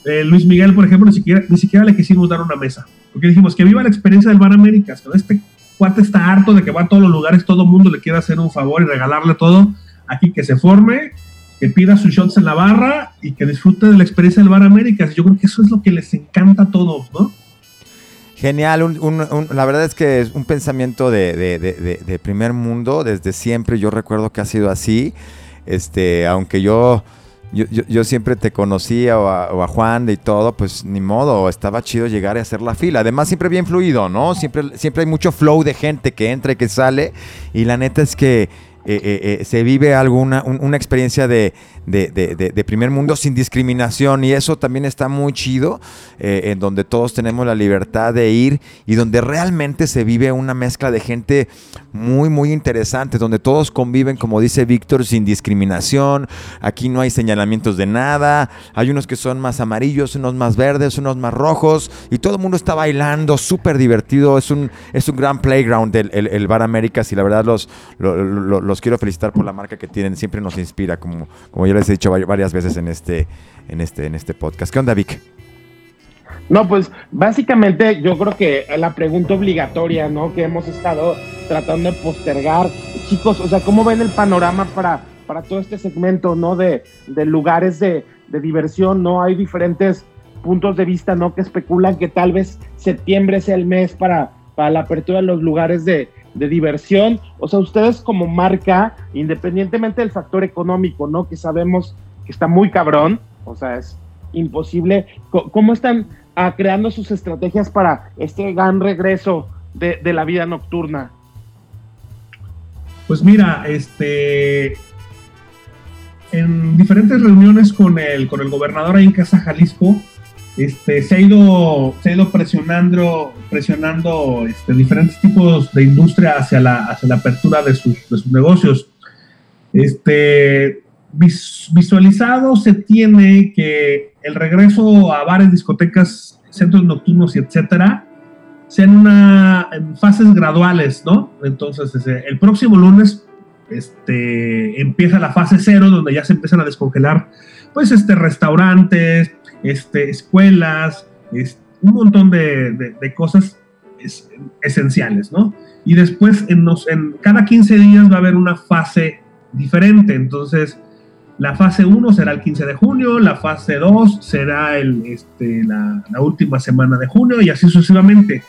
eh, Luis Miguel, por ejemplo, ni siquiera, ni siquiera le quisimos dar una mesa, porque dijimos que viva la experiencia del Bar Américas, con este cuate está harto de que va a todos los lugares, todo el mundo le quiere hacer un favor y regalarle todo. Aquí que se forme, que pida sus shots en la barra y que disfrute de la experiencia del Bar Américas. Yo creo que eso es lo que les encanta a todos, ¿no? Genial, la verdad es que es un pensamiento de, primer mundo, desde siempre yo recuerdo que ha sido así, este, aunque yo yo, yo, siempre te conocía o a, Juan y todo, pues ni modo, estaba chido llegar y hacer la fila. Además, siempre bien fluido, ¿no? Siempre, siempre hay mucho flow de gente que entra y que sale. Y la neta es que eh, eh, eh, se vive alguna una experiencia de, de, primer mundo sin discriminación y eso también está muy chido, en donde todos tenemos la libertad de ir y donde realmente se vive una mezcla de gente muy, muy interesante, donde todos conviven, como dice Víctor, sin discriminación, aquí no hay señalamientos de nada, hay unos que son más amarillos, unos más verdes, unos más rojos y todo el mundo está bailando, súper divertido, es un, es un gran playground el, el, Bar Américas y la verdad los, los los quiero felicitar por la marca que tienen, siempre nos inspira, como, como yo les he dicho varias veces en este, en este, en este podcast. ¿Qué onda, Vic? No, pues básicamente yo creo que la pregunta obligatoria, ¿no? Que hemos estado tratando de postergar. Chicos, o sea, ¿cómo ven el panorama para, para todo este segmento, ¿no? De, de lugares de, de diversión, ¿no? Hay diferentes puntos de vista, ¿no? Que especulan que tal vez septiembre sea el mes para, para la apertura de los lugares de, de diversión. O sea, ustedes como marca, independientemente del factor económico, ¿no? Que sabemos que está muy cabrón, o sea, es imposible. ¿Cómo están ah, creando sus estrategias para este gran regreso de, la vida nocturna? Pues mira, este, en diferentes reuniones con el, con el gobernador ahí en Casa Jalisco, este, se ha ido, se ha ido presionando, presionando este, diferentes tipos de industria hacia la, hacia la apertura de sus, de sus negocios. Este, visualizado se tiene que el regreso a bares, discotecas, centros nocturnos y etcétera, sean en fases graduales, ¿no? Entonces, el próximo lunes este, empieza la fase cero, donde ya se empiezan a descongelar, pues, este, restaurantes, este, escuelas, un montón de, cosas esenciales, ¿no? Y después en, cada 15 días va a haber una fase diferente, entonces la fase 1 será el 15 de junio, la fase 2 será el, este, la, última semana de junio y así sucesivamente.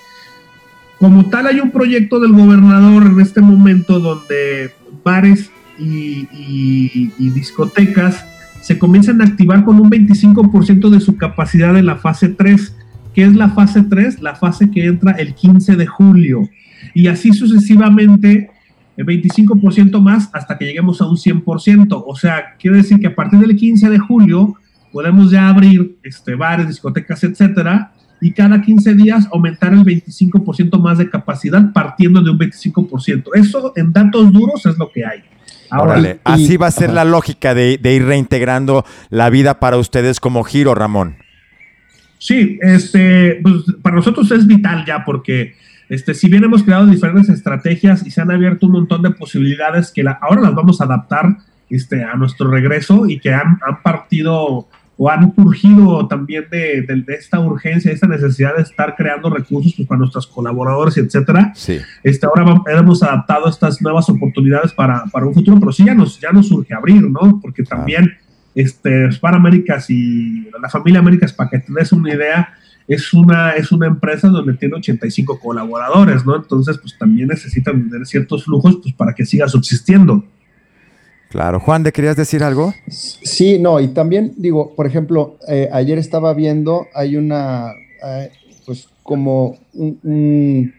Como tal, hay un proyecto del gobernador en este momento donde bares y discotecas se comienzan a activar con un 25% de su capacidad en la fase 3. ¿Qué es la fase 3? La fase que entra el 15 de julio. Y así sucesivamente, el 25% más hasta que lleguemos a un 100%. O sea, quiere decir que a partir del 15 de julio podemos ya abrir este, bares, discotecas, etcétera, y cada 15 días aumentar el 25% más de capacidad partiendo de un 25%. Eso en datos duros es lo que hay. Órale, así va a ser la lógica de, ir reintegrando la vida para ustedes como giro, Ramón. Sí, este, pues, para nosotros es vital ya porque este, si bien hemos creado diferentes estrategias y se han abierto un montón de posibilidades que ahora las vamos a adaptar este, a nuestro regreso y que han, han partido o han surgido también de, esta urgencia, de esta necesidad de estar creando recursos pues, para nuestros colaboradores, etcétera. Sí. Este, ahora hemos adaptado estas nuevas oportunidades para, para, un futuro, pero sí ya nos, ya nos surge abrir, ¿no? Porque también este, Spar Américas y la familia Américas, para que tengas una idea, es una, es una empresa donde tiene 85 colaboradores, ¿no? Entonces, pues también necesitan tener ciertos flujos pues, para que siga subsistiendo. Claro. Juan, ¿de querías decir algo? Sí, no, y también digo, por ejemplo, eh, ayer estaba viendo, hay una, eh, pues como un,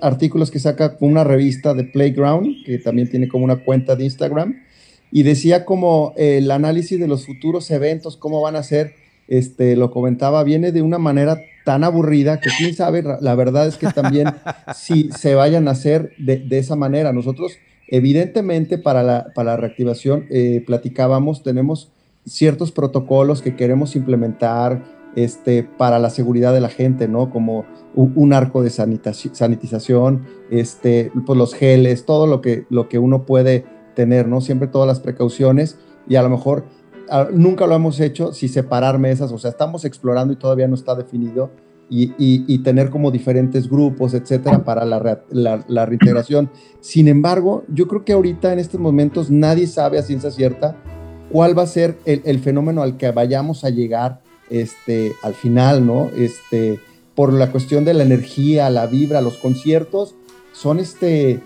artículos que saca una revista de Playground, que también tiene como una cuenta de Instagram, y decía como el análisis de los futuros eventos, cómo van a ser, este, lo comentaba, viene de una manera tan aburrida que quién sabe, la verdad es que también (laughs) si se vayan a hacer de, de esa manera. Nosotros Evidentemente, para la, reactivación, eh, platicábamos, tenemos ciertos protocolos que queremos implementar este, para la seguridad de la gente, ¿no? Como un, arco de sanitización, este, pues los geles, todo lo que, lo que uno puede tener, ¿no? Siempre todas las precauciones y a lo mejor nunca lo hemos hecho si separar mesas, o sea, estamos explorando y todavía no está definido y, tener como diferentes grupos, etcétera, para la, reintegración. Sin embargo, yo creo que ahorita en estos momentos nadie sabe a ciencia cierta cuál va a ser el, fenómeno al que vayamos a llegar este, al final, ¿no? Este, por la cuestión de la energía, la vibra, los conciertos, son, este,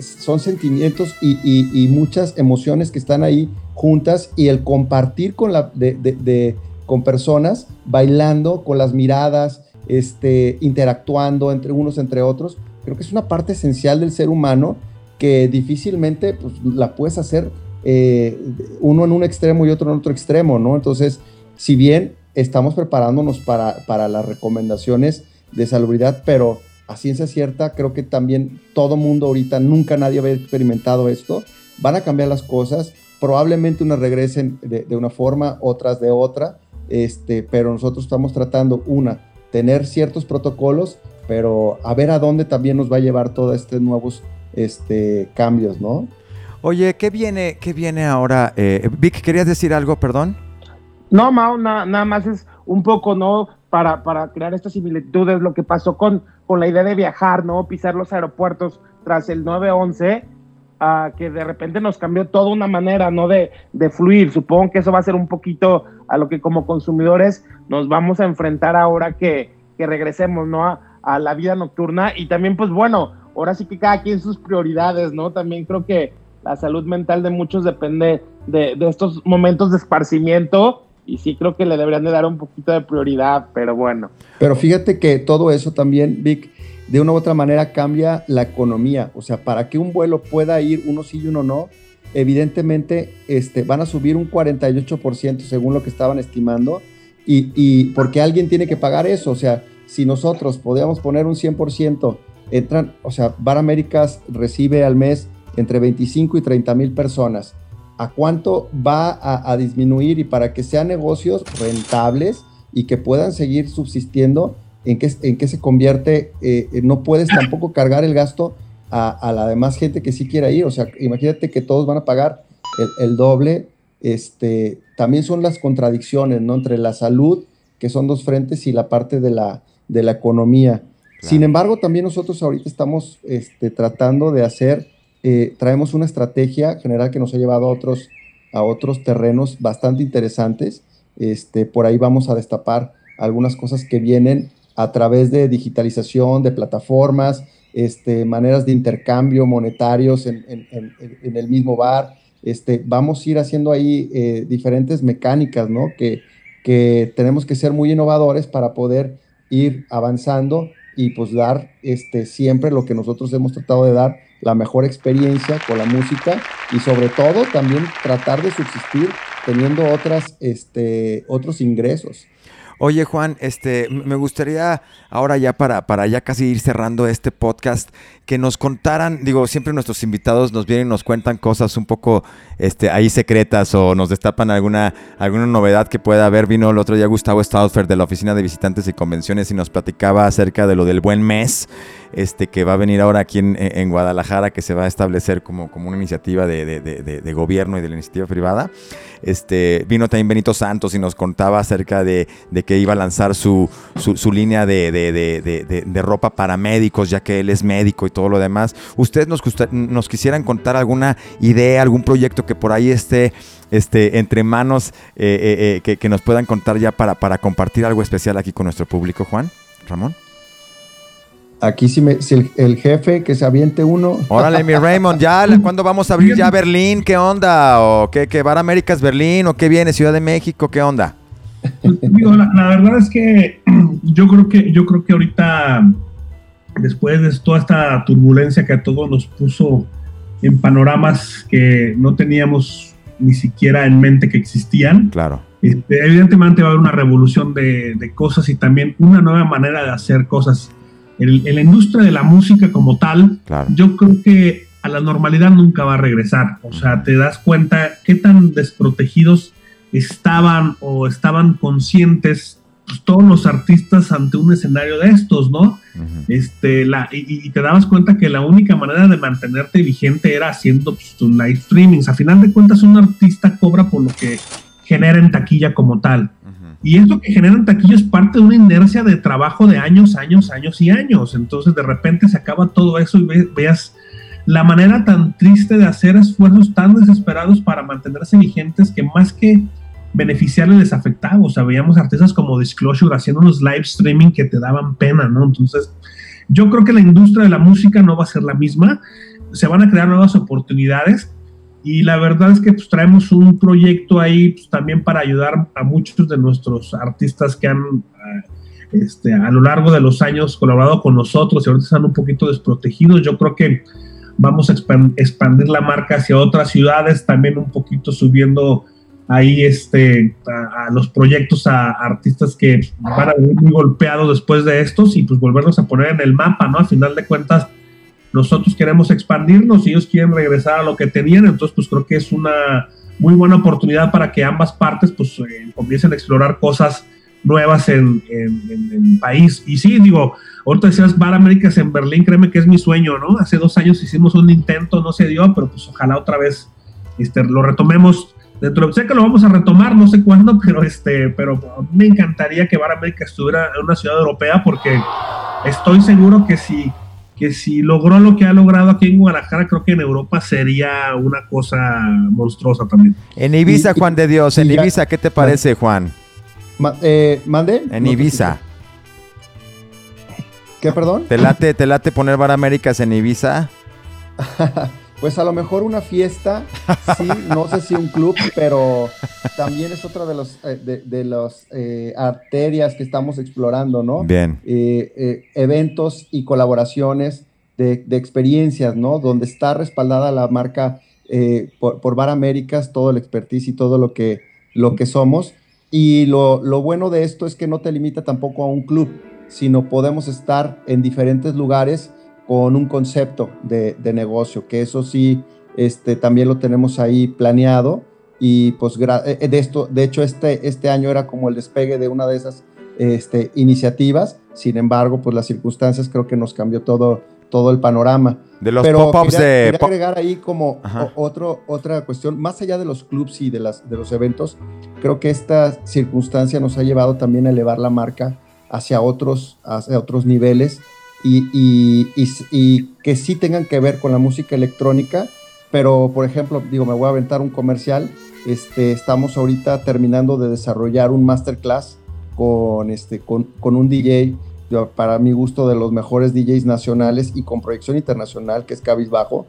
son sentimientos y, muchas emociones que están ahí juntas y el compartir con, la, con personas, bailando, con las miradas, este, interactuando entre unos entre otros, creo que es una parte esencial del ser humano que difícilmente pues, la puedes hacer eh, uno en un extremo y otro en otro extremo, ¿no? Entonces, si bien estamos preparándonos para, para las recomendaciones de salubridad, pero a ciencia cierta, creo que también todo mundo ahorita, nunca nadie había experimentado esto, van a cambiar las cosas, probablemente unas regresen de, de una forma, otras de otra, este, pero nosotros estamos tratando una, tener ciertos protocolos, pero a ver a dónde también nos va a llevar todos estos nuevos este, cambios, ¿no? Oye, ¿qué viene, qué viene ahora? Eh, Vic, ¿querías decir algo, perdón? No, Mao, nada más es un poco, ¿no? Para, para crear estas similitudes, lo que pasó con, con la idea de viajar, ¿no? Pisar los aeropuertos tras el 9-11, uh, que de repente nos cambió toda una manera, ¿no? De, de fluir. Supongo que eso va a ser un poquito a lo que como consumidores nos vamos a enfrentar ahora que, que regresemos, ¿no? A, a, la vida nocturna y también, pues bueno, ahora sí que cada quien sus prioridades, ¿no? También creo que la salud mental de muchos depende de, de estos momentos de esparcimiento y sí creo que le deberían de dar un poquito de prioridad, pero bueno. Pero fíjate que todo eso también, Vic, de una u otra manera cambia la economía. O sea, para que un vuelo pueda ir uno sí y uno no, evidentemente este, van a subir un 48% según lo que estaban estimando, y, porque alguien tiene que pagar eso, o sea, si nosotros podíamos poner un 100%, entran, o sea, Bar Américas recibe al mes entre 25 y 30 mil personas. ¿A cuánto va a, disminuir y para que sean negocios rentables y que puedan seguir subsistiendo? ¿En qué, en qué se convierte? Eh, no puedes tampoco cargar el gasto a, la demás gente que sí quiera ir. O sea, imagínate que todos van a pagar el, doble. Este, también son las contradicciones, ¿no? Entre la salud, que son dos frentes, y la parte de la, de la economía. Sin embargo, también nosotros ahorita estamos este, tratando de hacer, eh, traemos una estrategia general que nos ha llevado a otros, a otros terrenos bastante interesantes. Este, por ahí vamos a destapar algunas cosas que vienen a través de digitalización, de plataformas, este, maneras de intercambio monetarios en, el mismo bar. Este, vamos a ir haciendo ahí eh, diferentes mecánicas, ¿no? Que, tenemos que ser muy innovadores para poder ir avanzando y pues dar este, siempre lo que nosotros hemos tratado de dar, la mejor experiencia con la música y sobre todo también tratar de subsistir teniendo otras, este, otros ingresos. Oye, Juan, este, me gustaría ahora ya para, para ya casi ir cerrando este podcast, que nos contaran, digo, siempre nuestros invitados nos vienen y nos cuentan cosas un poco este, ahí secretas o nos destapan alguna, alguna novedad que pueda haber. Vino el otro día Gustavo Staudfer de la Oficina de Visitantes y Convenciones y nos platicaba acerca de lo del buen mes, este, que va a venir ahora aquí en, Guadalajara, que se va a establecer como, como una iniciativa de, de gobierno y de la iniciativa privada. Este, vino también Benito Santos y nos contaba acerca de, que iba a lanzar su, su, línea de, de, ropa para médicos, ya que él es médico y todo lo demás. ¿Ustedes nos, nos quisieran contar alguna idea, algún proyecto que por ahí esté este, entre manos, eh, eh, eh, que, nos puedan contar ya para, para compartir algo especial aquí con nuestro público, Juan? Ramón. Aquí si, me, si el, jefe que se aviente uno. Órale, mi Raymond, ya, ¿cuándo vamos a abrir ya Berlín? ¿Qué onda? ¿O qué, qué Bar América es Berlín? ¿O qué viene Ciudad de México? ¿Qué onda? Digo, la, verdad es que (clears throat) yo creo que yo creo que ahorita, después de toda esta turbulencia que a todos nos puso en panoramas que no teníamos ni siquiera en mente que existían. Claro. Este, evidentemente va a haber una revolución de, de cosas y también una nueva manera de hacer cosas en la industria de la música como tal, yo creo que a la normalidad nunca va a regresar. O sea, te das cuenta qué tan desprotegidos estaban o estaban conscientes pues, todos los artistas ante un escenario de estos, ¿no? este, la, y, te dabas cuenta que la única manera de mantenerte vigente era haciendo pues, tus live streamings. A final de cuentas, un artista cobra por lo que genera en taquilla como tal. Y esto que generan taquillo es parte de una inercia de trabajo de años, años, años y años. Entonces de repente se acaba todo eso y veas la manera tan triste de hacer esfuerzos tan desesperados para mantenerse vigentes que más que beneficiarles les afectaba. O sea, veíamos artistas como Disclosure haciendo unos live streaming que te daban pena, ¿no? Entonces, yo creo que la industria de la música no va a ser la misma. Se van a crear nuevas oportunidades y la verdad es que pues, traemos un proyecto ahí pues, también para ayudar a muchos de nuestros artistas que han ah, este, a lo largo de los años colaborado con nosotros y ahorita están un poquito desprotegidos. Yo creo que vamos a expandir la marca hacia otras ciudades, también un poquito subiendo ahí este, a, los proyectos a, artistas que van a venir muy golpeados después de estos y pues volverlos a poner en el mapa, ¿no? A final de cuentas, nosotros queremos expandirnos ellos quieren regresar a lo que tenían, entonces pues creo que es una muy buena oportunidad para que ambas partes pues eh, comiencen a explorar cosas nuevas en, el país. Y sí, digo, ahorita decías Bar Américas en Berlín, créeme que es mi sueño, ¿no? Hace dos años hicimos un intento, no se dio, pero pues ojalá otra vez este, lo retomemos dentro sé que lo vamos a retomar no sé cuándo (laughs) pero este pero me encantaría que Bar América estuviera en una ciudad europea porque estoy seguro que si que si logró lo que ha logrado aquí en Guadalajara, creo que en Europa sería una cosa monstruosa también. En Ibiza, Juan de Dios, en Ibiza, ¿qué te parece, Juan? Eh, ¿Mande? En Ibiza. ¿Qué, perdón? ¿Te late, ¿Te late poner Bar Américas en Ibiza? (laughs) Pues a lo mejor una fiesta, (laughs) sí, no sé si un club, pero también es otra de los eh, de, las eh, arterias que estamos explorando, ¿no? Bien. Eh, eventos y colaboraciones de, experiencias, ¿no? Donde está respaldada la marca por, Bar Américas, todo el expertise y todo lo que, lo que somos. Y lo, lo bueno de esto es que no te limita tampoco a un club, sino podemos estar en diferentes lugares con un concepto de, negocio, que eso sí, este, también lo tenemos ahí planeado y pues eh, de esto, de hecho este, este año era como el despegue de una de esas este, iniciativas, sin embargo, pues las circunstancias creo que nos cambió todo, todo el panorama. De los pop-ups de... Quería agregar ahí como otro, otra cuestión, más allá de los clubs y de, las, de los eventos, creo que esta circunstancia nos ha llevado también a elevar la marca hacia otros, hacia otros niveles y, que sí tengan que ver con la música electrónica, pero por ejemplo, digo, me voy a aventar un comercial, este, estamos ahorita terminando de desarrollar un masterclass con, este, con, un DJ, para mi gusto de los mejores DJs nacionales y con proyección internacional, que es Cabizbajo,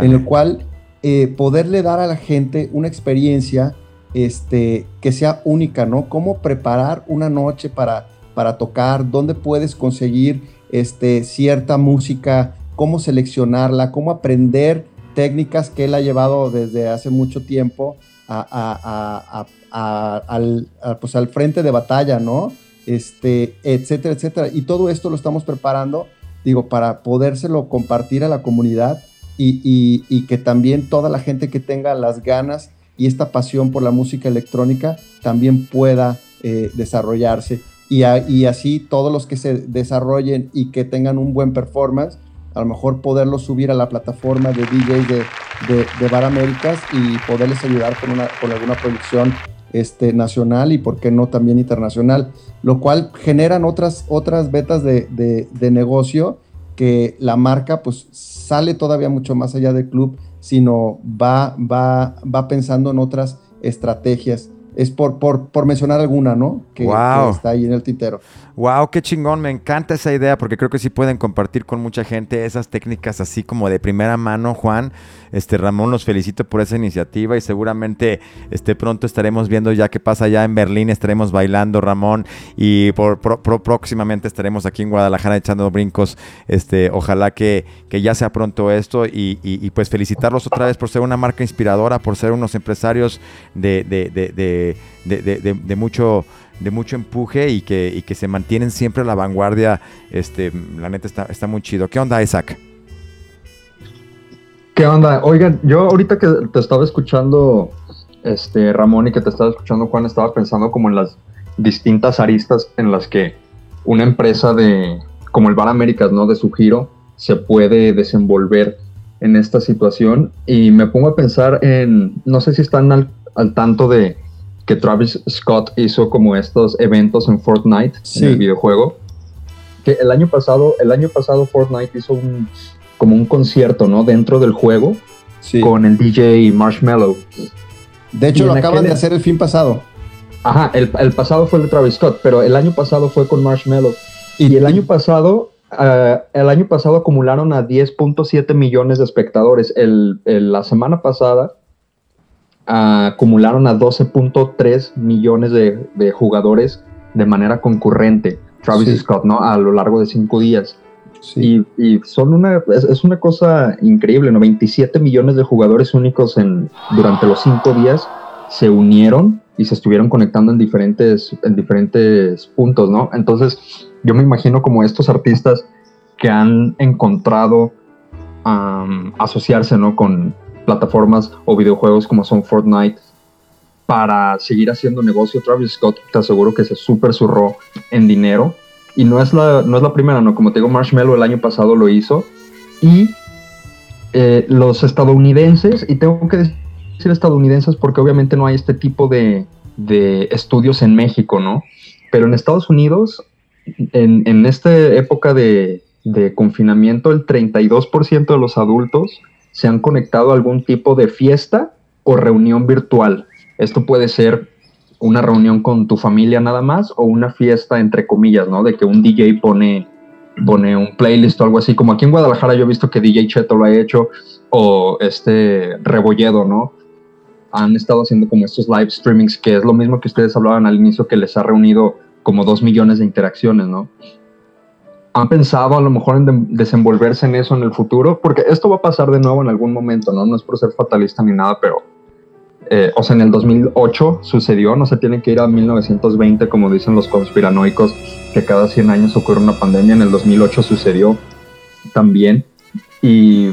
en el cual eh, poderle dar a la gente una experiencia este, que sea única, ¿no? Cómo preparar una noche para, para tocar, dónde puedes conseguir este, cierta música, cómo seleccionarla, cómo aprender técnicas que él ha llevado desde hace mucho tiempo al, pues al frente de batalla, ¿no? este, etcétera, etcétera. Y todo esto lo estamos preparando, digo, para podérselo compartir a la comunidad y, que también toda la gente que tenga las ganas y esta pasión por la música electrónica también pueda eh, desarrollarse. Y, y, así todos los que se desarrollen y que tengan un buen performance, a lo mejor poderlos subir a la plataforma de DJs de, de, de Bar Américas y poderles ayudar con, una, con alguna producción este, nacional y por qué no también internacional, lo cual generan otras, otras vetas de, de, negocio que la marca pues sale todavía mucho más allá del club, sino va, va, va pensando en otras estrategias es por, por, por, mencionar alguna, ¿no? Que, está ahí en el tintero. Wow, qué chingón, me encanta esa idea porque creo que sí pueden compartir con mucha gente esas técnicas así como de primera mano, Juan. Este Ramón, los felicito por esa iniciativa y seguramente este pronto estaremos viendo ya qué pasa allá en Berlín, estaremos bailando, Ramón, y por, próximamente estaremos aquí en Guadalajara echando brincos. Este, ojalá que, que ya sea pronto esto y, y, pues felicitarlos otra vez por ser una marca inspiradora, por ser unos empresarios de, de, de, de mucho de mucho empuje y que, y que se mantienen siempre a la vanguardia. Este, la neta está, está muy chido. ¿Qué onda, Isaac? ¿Qué onda? Oigan, yo ahorita que te estaba escuchando, este, Ramón, y que te estaba escuchando, Juan, estaba pensando como en las distintas aristas en las que una empresa de, como el Bar Américas, ¿no? De su giro, se puede desenvolver en esta situación. Y me pongo a pensar en, no sé si están al, al tanto de que Travis Scott hizo como estos eventos en Fortnite, en el videojuego. Que el año pasado, el año pasado Fortnite hizo un, como un concierto, ¿no? Dentro del juego con el DJ Marshmallow. De hecho, lo acaban de hacer el fin pasado. Ajá, el, pasado fue el de Travis Scott, pero el año pasado fue con Marshmallow. Y el año pasado, uh, el año pasado acumularon a 10.7 millones de espectadores. El, la semana pasada acumularon a 12.3 millones de, jugadores de manera concurrente, Travis Scott, ¿no? A lo largo de cinco días. Y, son una, es, una cosa increíble, ¿no? 27 millones de jugadores únicos en, durante los cinco días se unieron y se estuvieron conectando en diferentes, en diferentes puntos, ¿no? Entonces, yo me imagino como estos artistas que han encontrado asociarse, ¿no? Con, plataformas o videojuegos como son Fortnite para seguir haciendo negocio. Travis Scott te aseguro que se super zurró en dinero. Y no es, la, no es la primera, ¿no? Como te digo, Marshmallow el año pasado lo hizo. Y eh, los estadounidenses, y tengo que decir estadounidenses porque obviamente no hay este tipo de, de estudios en México, ¿no? Pero en Estados Unidos, en, en esta época de, de confinamiento, el 32% de los adultos se han conectado a algún tipo de fiesta o reunión virtual. Esto puede ser una reunión con tu familia nada más o una fiesta entre comillas, ¿no? De que un DJ pone, pone un playlist o algo así. Como aquí en Guadalajara yo he visto que DJ Cheto lo ha hecho o este Rebolledo, ¿no? Han estado haciendo como estos live streamings que es lo mismo que ustedes hablaban al inicio que les ha reunido como dos millones de interacciones, ¿no? Han pensado a lo mejor en desenvolverse en eso en el futuro, porque esto va a pasar de nuevo en algún momento, ¿no? No es por ser fatalista ni nada, pero, eh, o sea, en el 2008 sucedió, no se tiene que ir a 1920 como dicen los conspiranoicos, que cada 100 años ocurre una pandemia, en el 2008 sucedió también, y,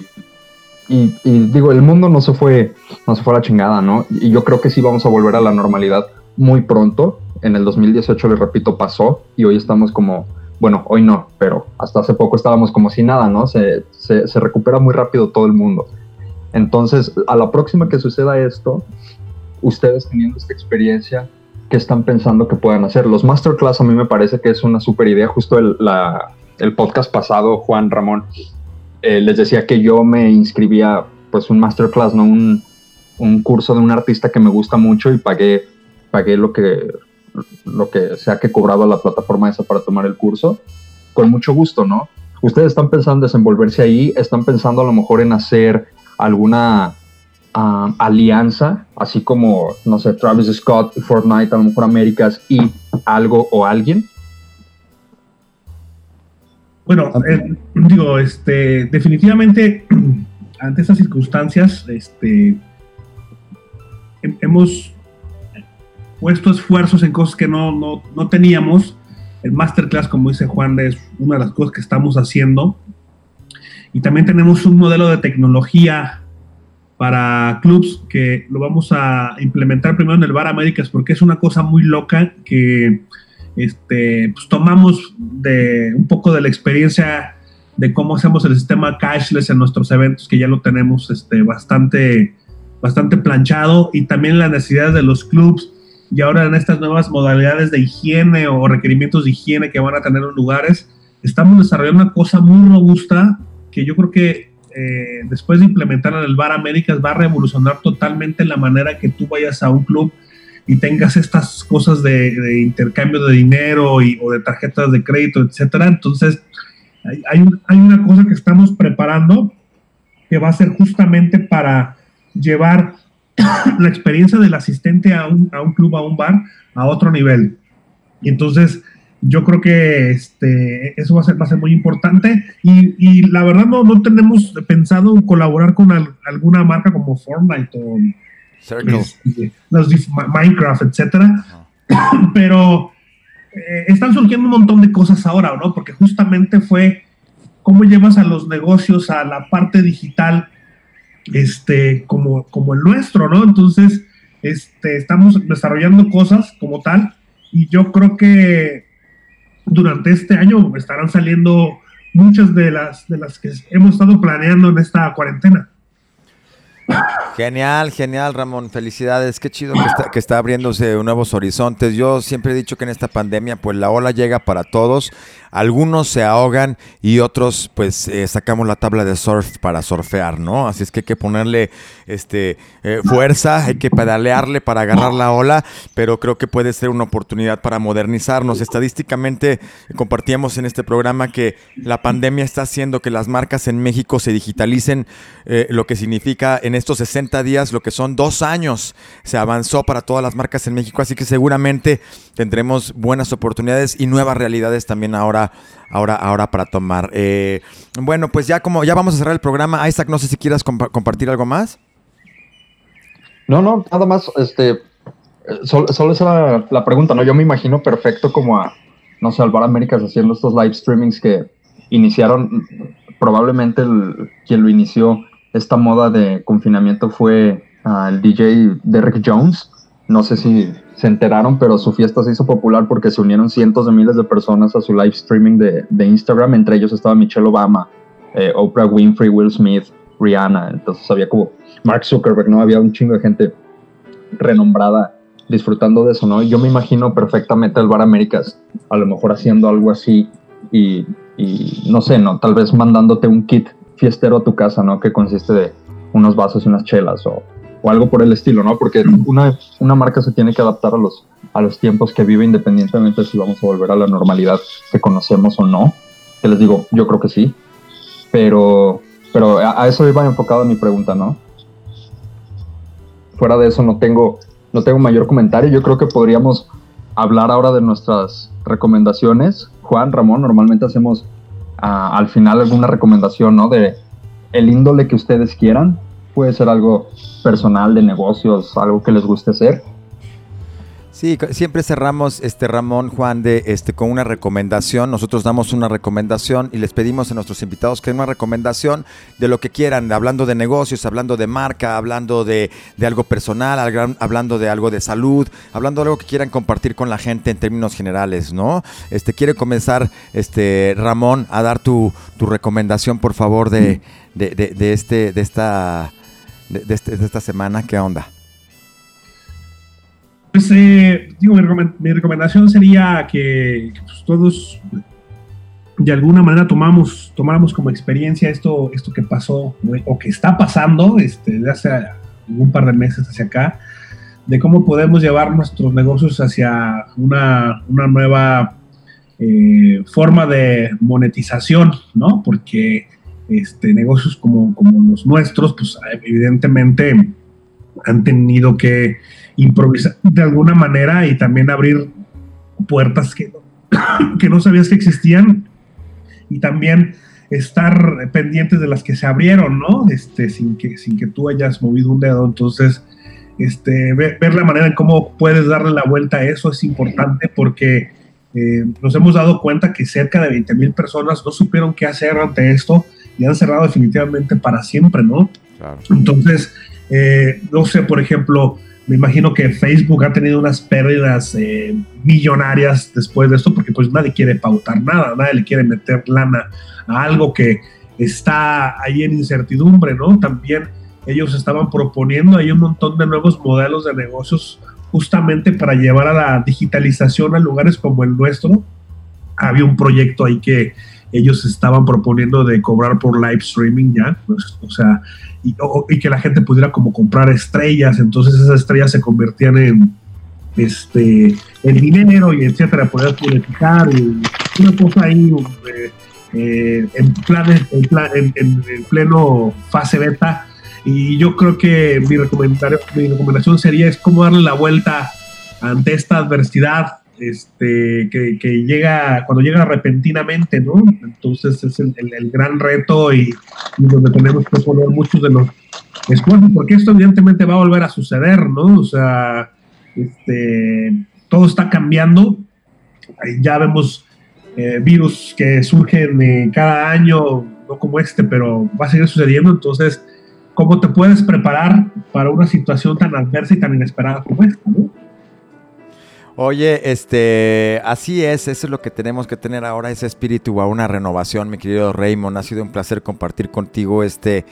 y, digo, el mundo no se, fue, no se fue a la chingada, ¿no? Y yo creo que sí vamos a volver a la normalidad muy pronto, en el 2018, les repito, pasó, y hoy estamos como bueno, hoy no, pero hasta hace poco estábamos como si nada, ¿no? Se, se, recupera muy rápido todo el mundo. Entonces, a la próxima que suceda esto, ustedes teniendo esta experiencia, ¿qué están pensando que puedan hacer? Los masterclass a mí me parece que es una super idea. Justo el, la, el podcast pasado, Juan Ramón, eh, les decía que yo me inscribía, pues un masterclass, ¿no? Un, un curso de un artista que me gusta mucho y pagué, pagué lo que lo que sea que cobraba la plataforma esa para tomar el curso, con mucho gusto, ¿no? Ustedes están pensando en desenvolverse ahí, están pensando a lo mejor en hacer alguna ah, alianza, así como, no sé, Travis Scott y Fortnite, a lo mejor Américas y algo o alguien. Bueno, eh, digo, este, definitivamente (clears throat) ante estas circunstancias, este, hemos puesto esfuerzos en cosas que no, no, no teníamos el masterclass, como dice Juan, es una de las cosas que estamos haciendo. Y también tenemos un modelo de tecnología para clubs que lo vamos a implementar primero en el Bar Américas porque es una cosa muy loca que este, pues tomamos de un poco de la experiencia de cómo hacemos el sistema cashless en nuestros eventos, que ya lo tenemos este, bastante, bastante planchado, y también las necesidades de los clubs, y ahora en estas nuevas modalidades de higiene o requerimientos de higiene que van a tener los lugares, estamos desarrollando una cosa muy robusta que yo creo que eh, después de implementar en el Bar Américas va a revolucionar totalmente la manera que tú vayas a un club y tengas estas cosas de, intercambio de dinero y, o de tarjetas de crédito, etcétera. Entonces, hay, hay, una cosa que estamos preparando que va a ser justamente para llevar la experiencia del asistente a un, a un club, a un bar, a otro nivel. Y entonces, yo creo que este, eso va a ser, va a ser muy importante y, y la verdad no, no tenemos pensado colaborar con alguna marca como Fortnite o este, Minecraft, etcétera, (coughs) pero eh, están surgiendo un montón de cosas ahora, ¿no? Porque justamente fue cómo llevas a los negocios a la parte digital este, como, como el nuestro, ¿no? Entonces, este, estamos desarrollando cosas como tal y yo creo que durante este año estarán saliendo muchas de las, de las que hemos estado planeando en esta cuarentena. Genial, genial, Ramón. Felicidades. Qué chido que está, que está, abriéndose nuevos horizontes. Yo siempre he dicho que en esta pandemia, pues la ola llega para todos. Algunos se ahogan y otros, pues eh, sacamos la tabla de surf para surfear, ¿no? Así es que hay que ponerle este, eh, fuerza, hay que pedalearle para agarrar la ola, pero creo que puede ser una oportunidad para modernizarnos. Estadísticamente compartíamos en este programa que la pandemia está haciendo que las marcas en México se digitalicen, eh, lo que significa en estos 60 días, lo que son dos años, se avanzó para todas las marcas en México, así que seguramente tendremos buenas oportunidades y nuevas realidades también ahora, ahora, ahora para tomar. Eh, bueno, pues ya como ya vamos a cerrar el programa, Isaac, no sé si quieras compartir algo más. No, no, nada más, este, solo, solo esa la, pregunta, ¿no? Yo me imagino perfecto como a, no sé, Alvar Américas haciendo estos live streamings que iniciaron, probablemente quien lo inició esta moda de confinamiento fue ah, el DJ Derek Jones. No sé si se enteraron, pero su fiesta se hizo popular porque se unieron cientos de miles de personas a su live streaming de, de Instagram. Entre ellos estaba Michelle Obama, eh, Oprah Winfrey, Will Smith, Rihanna. Entonces había como Mark Zuckerberg, ¿no? Había un chingo de gente renombrada disfrutando de eso, ¿no? Yo me imagino perfectamente el Bar Américas a lo mejor haciendo algo así y, y no sé, ¿no? Tal vez mandándote un kit fiestero a tu casa, ¿no? Que consiste de unos vasos y unas chelas o, o algo por el estilo, ¿no? Porque una, una marca se tiene que adaptar a los, a los tiempos que vive independientemente de si vamos a volver a la normalidad que conocemos o no. Que les digo, yo creo que sí. Pero, pero a, eso iba enfocado mi pregunta, ¿no? Fuera de eso no tengo, no tengo mayor comentario. Yo creo que podríamos hablar ahora de nuestras recomendaciones. Juan, Ramón, normalmente hacemos al final alguna recomendación, ¿no? De el índole que ustedes quieran. Puede ser algo personal, de negocios, algo que les guste hacer. Sí, siempre cerramos, este Ramón, Juan, de este con una recomendación. Nosotros damos una recomendación y les pedimos a nuestros invitados que den una recomendación de lo que quieran, hablando de negocios, hablando de marca, hablando de, algo personal, hablando de algo de salud, hablando de algo que quieran compartir con la gente en términos generales, ¿no? Este quiere comenzar, este Ramón, a dar tu, recomendación, por favor, de, de, este, de esta, de, este, de esta semana. ¿Qué onda? Pues, eh, digo, mi, recomendación sería que, pues, todos de alguna manera tomamos, tomáramos como experiencia esto, esto que pasó o que está pasando este, desde hace un par de meses hacia acá, de cómo podemos llevar nuestros negocios hacia una, una nueva eh, forma de monetización, ¿no? Porque este, negocios como, como los nuestros, pues evidentemente han tenido que improvisar de alguna manera y también abrir puertas que, (coughs) que no sabías que existían y también estar pendientes de las que se abrieron, ¿no? Este, sin que, sin que tú hayas movido un dedo. Entonces, este, ver, la manera en cómo puedes darle la vuelta a eso es importante porque eh, nos hemos dado cuenta que cerca de 20 mil personas no supieron qué hacer ante esto y han cerrado definitivamente para siempre, ¿no? Entonces, eh, no sé, por ejemplo, me imagino que Facebook ha tenido unas pérdidas eh, millonarias después de esto, porque pues nadie quiere pautar nada, nadie le quiere meter lana a algo que está ahí en incertidumbre, ¿no? También ellos estaban proponiendo ahí un montón de nuevos modelos de negocios justamente para llevar a la digitalización a lugares como el nuestro. Había un proyecto ahí que ellos estaban proponiendo de cobrar por live streaming ya, pues, o sea, y, que la gente pudiera como comprar estrellas, entonces esas estrellas se convertían en este en dinero y etcétera, poder monetizar y una cosa ahí eh, eh, en, plan, en, pleno fase beta y yo creo que mi, mi recomendación sería es cómo darle la vuelta ante esta adversidad este, que, llega, cuando llega repentinamente, ¿no? Entonces es el, gran reto y, donde tenemos que poner muchos de los esfuerzos, porque esto evidentemente va a volver a suceder, ¿no? O sea, este, todo está cambiando, ya vemos eh, virus que surgen eh, cada año, no como este, pero va a seguir sucediendo, entonces, ¿cómo te puedes preparar para una situación tan adversa y tan inesperada como esta, ¿no? Oye, este, así es, eso es lo que tenemos que tener ahora, ese espíritu a una renovación, mi querido Raymond. Ha sido un placer compartir contigo este,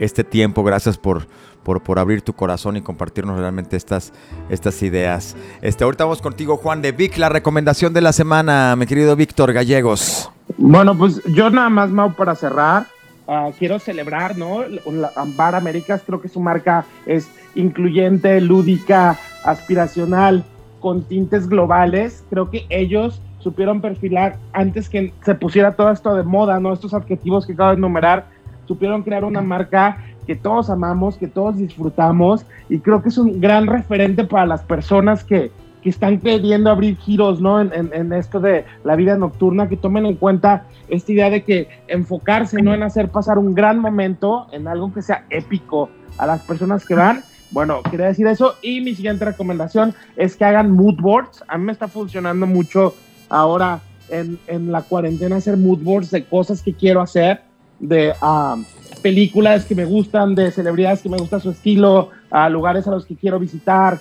este tiempo. Gracias por, por, por abrir tu corazón y compartirnos realmente estas, estas ideas. Este, ahorita vamos contigo, Juan de Vic, la recomendación de la semana, mi querido Víctor Gallegos. Bueno, pues yo nada más, Mau, para cerrar, ah, quiero celebrar, ¿no? La Ambar Américas, creo que su marca es incluyente, lúdica, aspiracional con tintes globales. Creo que ellos supieron perfilar antes que se pusiera todo esto de moda, ¿no? Estos adjetivos que acabo de enumerar, supieron crear una marca que todos amamos, que todos disfrutamos y creo que es un gran referente para las personas que, que están queriendo abrir giros, ¿no? En, en, esto de la vida nocturna, que tomen en cuenta esta idea de que enfocarse, ¿no? En hacer pasar un gran momento, en algo que sea épico a las personas que van bueno, quería decir eso. Y mi siguiente recomendación es que hagan mood boards. A mí me está funcionando mucho ahora en, en la cuarentena hacer mood boards de cosas que quiero hacer, de ah, películas que me gustan, de celebridades que me gusta su estilo, a lugares a los que quiero visitar,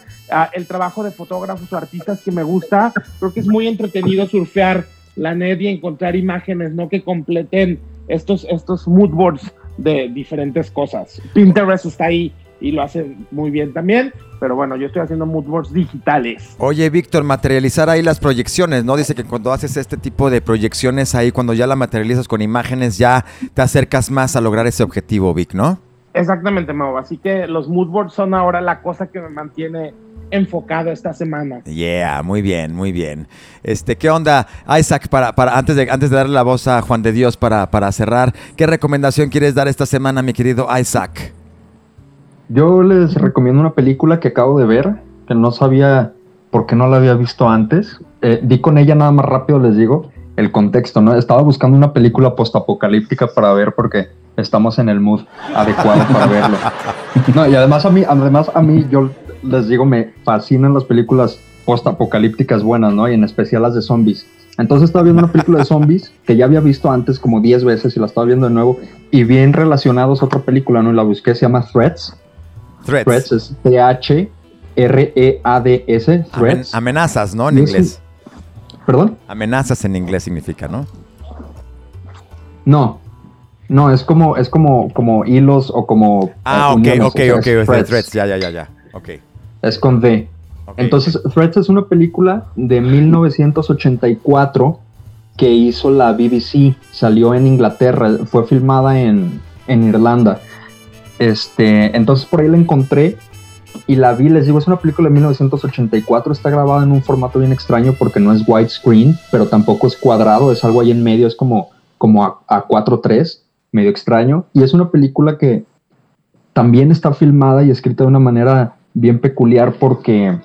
el trabajo de fotógrafos o artistas que me gusta. Creo que es muy entretenido surfear la net y encontrar imágenes, ¿no? Que completen estos, estos mood boards de diferentes cosas. Pinterest está ahí y lo hace muy bien también. Pero bueno, yo estoy haciendo moodboards digitales. Oye, Víctor, materializar ahí las proyecciones, ¿no? Dice que cuando haces este tipo de proyecciones ahí, cuando ya la materializas con imágenes, ya te acercas más a lograr ese objetivo, Vic, ¿no? Exactamente, Mau. Así que los moodboards son ahora la cosa que me mantiene enfocado esta semana. Yeah, muy bien, muy bien. Este, ¿qué onda, Isaac? Para, para antes de antes de darle la voz a Juan de Dios para, para cerrar, ¿qué recomendación quieres dar esta semana, mi querido Isaac? Yo les recomiendo una película que acabo de ver, que no sabía por qué no la había visto antes. Eh, di con ella nada más rápido, les digo, el contexto, ¿no? Estaba buscando una película postapocalíptica para ver porque estamos en el mood adecuado para (laughs) verlo. No, y además a mí, además a mí, yo les digo, me fascinan las películas postapocalípticas buenas, ¿no? Y en especial las de zombies. Entonces estaba viendo una película de zombies (laughs) que ya había visto antes como 10 veces y la estaba viendo de nuevo. Y bien relacionados a otra película, ¿no? Y la busqué, se llama Threats Threats. es T-H-R-E-A-D-S. Threats. amenazas, ¿no? En inglés. ¿Perdón? Amenazas en inglés significa, ¿no? No. No, es como, es como, como hilos o como. Ah, ok, ok, ok. Threats. Ya, ya, ya, ya. Ok. Es con D. Entonces, Threats es una película de 1984 que hizo la BBC. Salió en Inglaterra. Fue filmada en, en Irlanda. Este, entonces por ahí la encontré y la vi, les digo, es una película de 1984, está grabada en un formato bien extraño porque no es widescreen, pero tampoco es cuadrado, es algo ahí en medio, es como, como a, a 4.3, medio extraño, y es una película que también está filmada y escrita de una manera bien peculiar porque,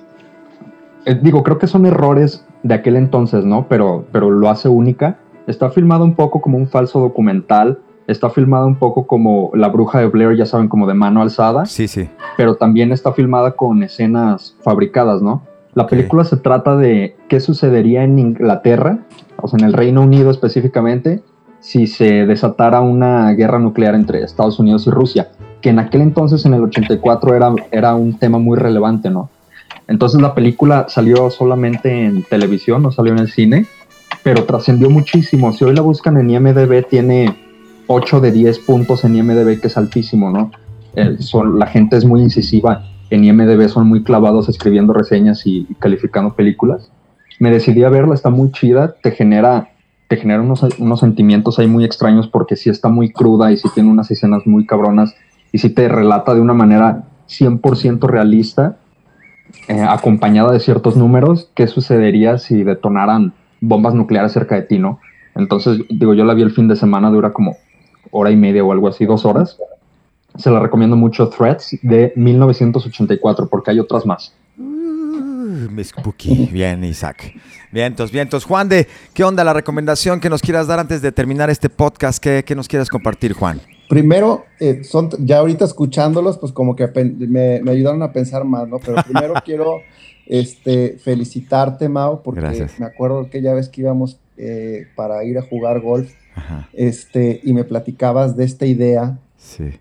eh, digo, creo que son errores de aquel entonces, ¿no? Pero, pero lo hace única. Está filmada un poco como un falso documental, está filmada un poco como La Bruja de Blair, ya saben, como de mano alzada. Sí, sí. Pero también está filmada con escenas fabricadas, ¿no? La película se trata de qué sucedería en Inglaterra, o sea, en el Reino Unido específicamente, si se desatara una guerra nuclear entre Estados Unidos y Rusia, que en aquel entonces, en el 84, era, era un tema muy relevante, ¿no? Entonces la película salió solamente en televisión, no salió en el cine, pero trascendió muchísimo. Si hoy la buscan en IMDB, tiene 8 de 10 puntos en IMDB, que es altísimo, ¿no? son, la gente es muy incisiva en IMDB, son muy clavados escribiendo reseñas y, calificando películas. Me decidí a verla, está muy chida, te genera, te genera unos, unos sentimientos ahí muy extraños porque sí está muy cruda y sí tiene unas escenas muy cabronas y sí te relata de una manera 100% realista, eh, acompañada de ciertos números, qué sucedería si detonaran bombas nucleares cerca de ti, ¿no? Entonces, digo, yo la vi el fin de semana, dura como hora y media o algo así, dos horas. Se la recomiendo mucho, Threads de 1984, porque hay otras más. Uh, Miss Spooky. Bien, Isaac. Vientos, vientos. Juan de, ¿qué onda la recomendación que nos quieras dar antes de terminar este podcast? ¿Qué, qué nos quieres compartir, Juan? Primero, eh, son, ya ahorita escuchándolos, pues como que me, me, ayudaron a pensar más, ¿no? Pero primero (laughs) quiero este, felicitarte, Mao, porque me acuerdo que ya ves que íbamos eh, para ir a jugar golf este, y me platicabas de esta idea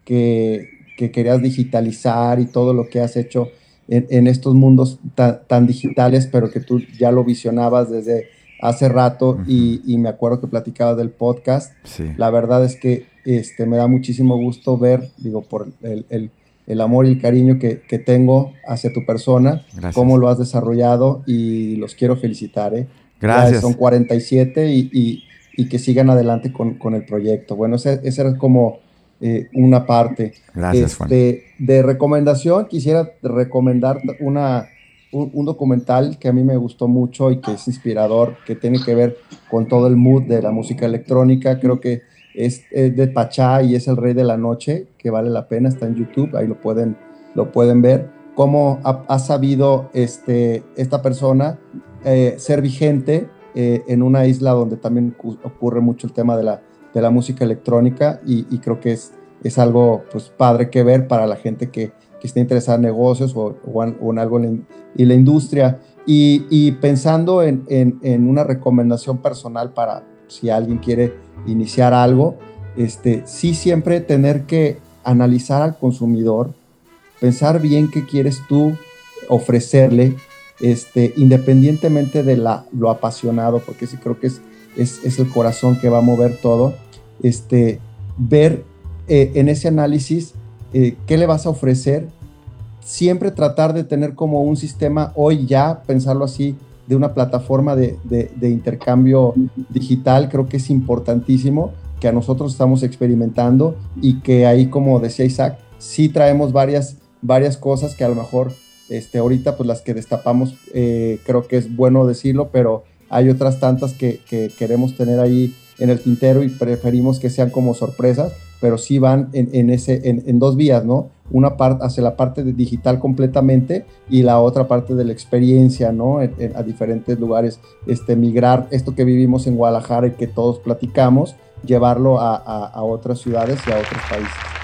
que, querías digitalizar y todo lo que has hecho en, estos mundos tan, digitales, pero que tú ya lo visionabas desde hace rato y, me acuerdo que platicabas del podcast. La verdad es que este, me da muchísimo gusto ver, digo, por el, amor y el cariño que, tengo hacia tu persona, cómo lo has desarrollado y los quiero felicitar. ¿eh? Gracias. son 47 y, y, que sigan adelante con, con el proyecto. Bueno, esa era como eh, una parte. Gracias, Juan. Este, de recomendación, quisiera recomendar una, un, documental que a mí me gustó mucho y que es inspirador, que tiene que ver con todo el mood de la música electrónica. Creo que es, de Pachá y es El Rey de la Noche, que vale la pena, está en YouTube, ahí lo pueden, lo pueden ver. Cómo ha, sabido este, esta persona eh, ser vigente eh, en una isla donde también ocurre mucho el tema de la, de la música electrónica y, creo que es, es algo pues, padre que ver para la gente que, que esté interesada en negocios o, en, algo en, y la industria. Y, pensando en, en, una recomendación personal para si alguien quiere iniciar algo, este, sí siempre tener que analizar al consumidor, pensar bien qué quieres tú ofrecerle este, independientemente de la, lo apasionado, porque sí creo que es, es, el corazón que va a mover todo, este, ver eh, en ese análisis eh, qué le vas a ofrecer, siempre tratar de tener como un sistema, hoy ya, pensarlo así, de una plataforma de, de, intercambio digital, creo que es importantísimo, que a nosotros estamos experimentando y que ahí, como decía Isaac, sí traemos varias, varias cosas que a lo mejor este, ahorita, pues las que destapamos, eh, creo que es bueno decirlo, pero hay otras tantas que, queremos tener ahí en el tintero y preferimos que sean como sorpresas, pero sí van en, ese, en, dos vías, ¿no? Una parte hacia la parte digital completamente y la otra parte de la experiencia, ¿no? a diferentes lugares, este, migrar esto que vivimos en Guadalajara y que todos platicamos, llevarlo a, a otras ciudades y a otros países.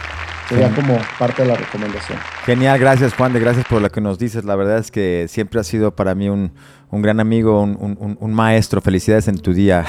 Sería como parte de la recomendación. Genial, gracias Juan de gracias por lo que nos dices. La verdad es que siempre ha sido para mí un, gran amigo, un, maestro. Felicidades en tu día.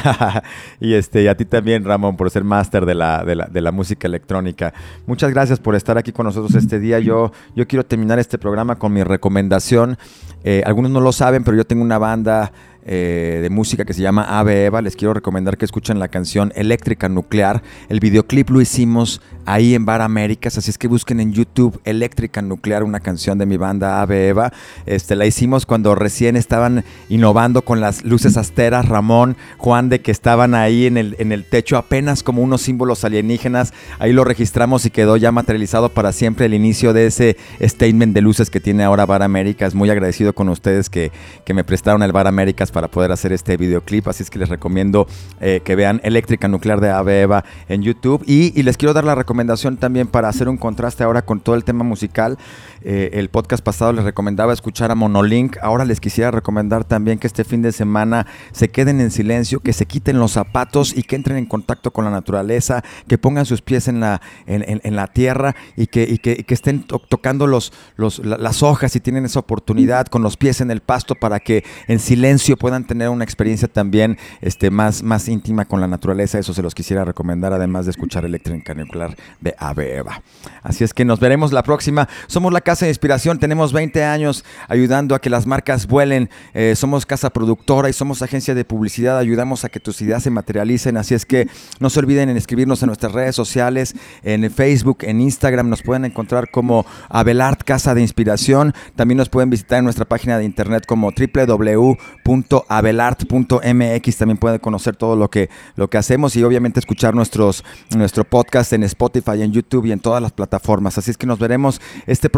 (laughs) y este, a ti también, Ramón, por ser máster de la, de, la, música electrónica. Muchas gracias por estar aquí con nosotros este día. Yo, yo quiero terminar este programa con mi recomendación. Eh, algunos no lo saben, pero yo tengo una banda eh, de música que se llama Ave Eva. Les quiero recomendar que escuchen la canción Eléctrica Nuclear. El videoclip lo hicimos ahí en Bar Américas, así es que busquen en YouTube Eléctrica Nuclear, una canción de mi banda Ave Eva. Este, la hicimos cuando recién estaban innovando con las luces asteras, Ramón, Juan, de que estaban ahí en el, en el techo apenas como unos símbolos alienígenas. Ahí lo registramos y quedó ya materializado para siempre el inicio de ese statement de luces que tiene ahora Bar Américas. Muy agradecido con ustedes que, que me prestaron el Bar Américas técnicas para poder hacer este videoclip, así es que les recomiendo eh, que vean Eléctrica Nuclear de Ave Eva en YouTube. Y, les quiero dar la recomendación también para hacer un contraste ahora con todo el tema musical. Eh, el podcast pasado les recomendaba escuchar a Monolink, ahora les quisiera recomendar también que este fin de semana se queden en silencio, que se quiten los zapatos y que entren en contacto con la naturaleza, que pongan sus pies en la, en, la tierra y que, que, estén tocando los, los, las hojas y tienen esa oportunidad con los pies en el pasto para que en silencio puedan tener una experiencia también este, más, más íntima con la naturaleza. Eso se los quisiera recomendar, además de escuchar Electrónica Nuclear de Eva. Así es que nos veremos la próxima. Somos la Casa de Inspiración, tenemos 20 años ayudando a que las marcas vuelen. Eh, somos casa productora y somos agencia de publicidad. Ayudamos a que tus ideas se materialicen. Así es que no se olviden en escribirnos en nuestras redes sociales, en Facebook, en Instagram. Nos pueden encontrar como Abelart Casa de Inspiración. También nos pueden visitar en nuestra página de internet como www.abelart.mx. También pueden conocer todo lo que, lo que hacemos y obviamente escuchar nuestros, nuestro podcast en Spotify, en YouTube y en todas las plataformas. Así es que nos veremos este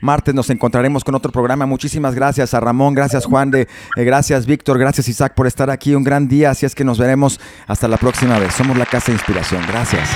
martes. Nos encontraremos con otro programa. Muchísimas gracias a Ramón, gracias Juan de, eh, gracias Víctor, gracias Isaac por estar aquí. Un gran día. Así es que nos veremos hasta la próxima vez. Somos la Casa de Inspiración. Gracias.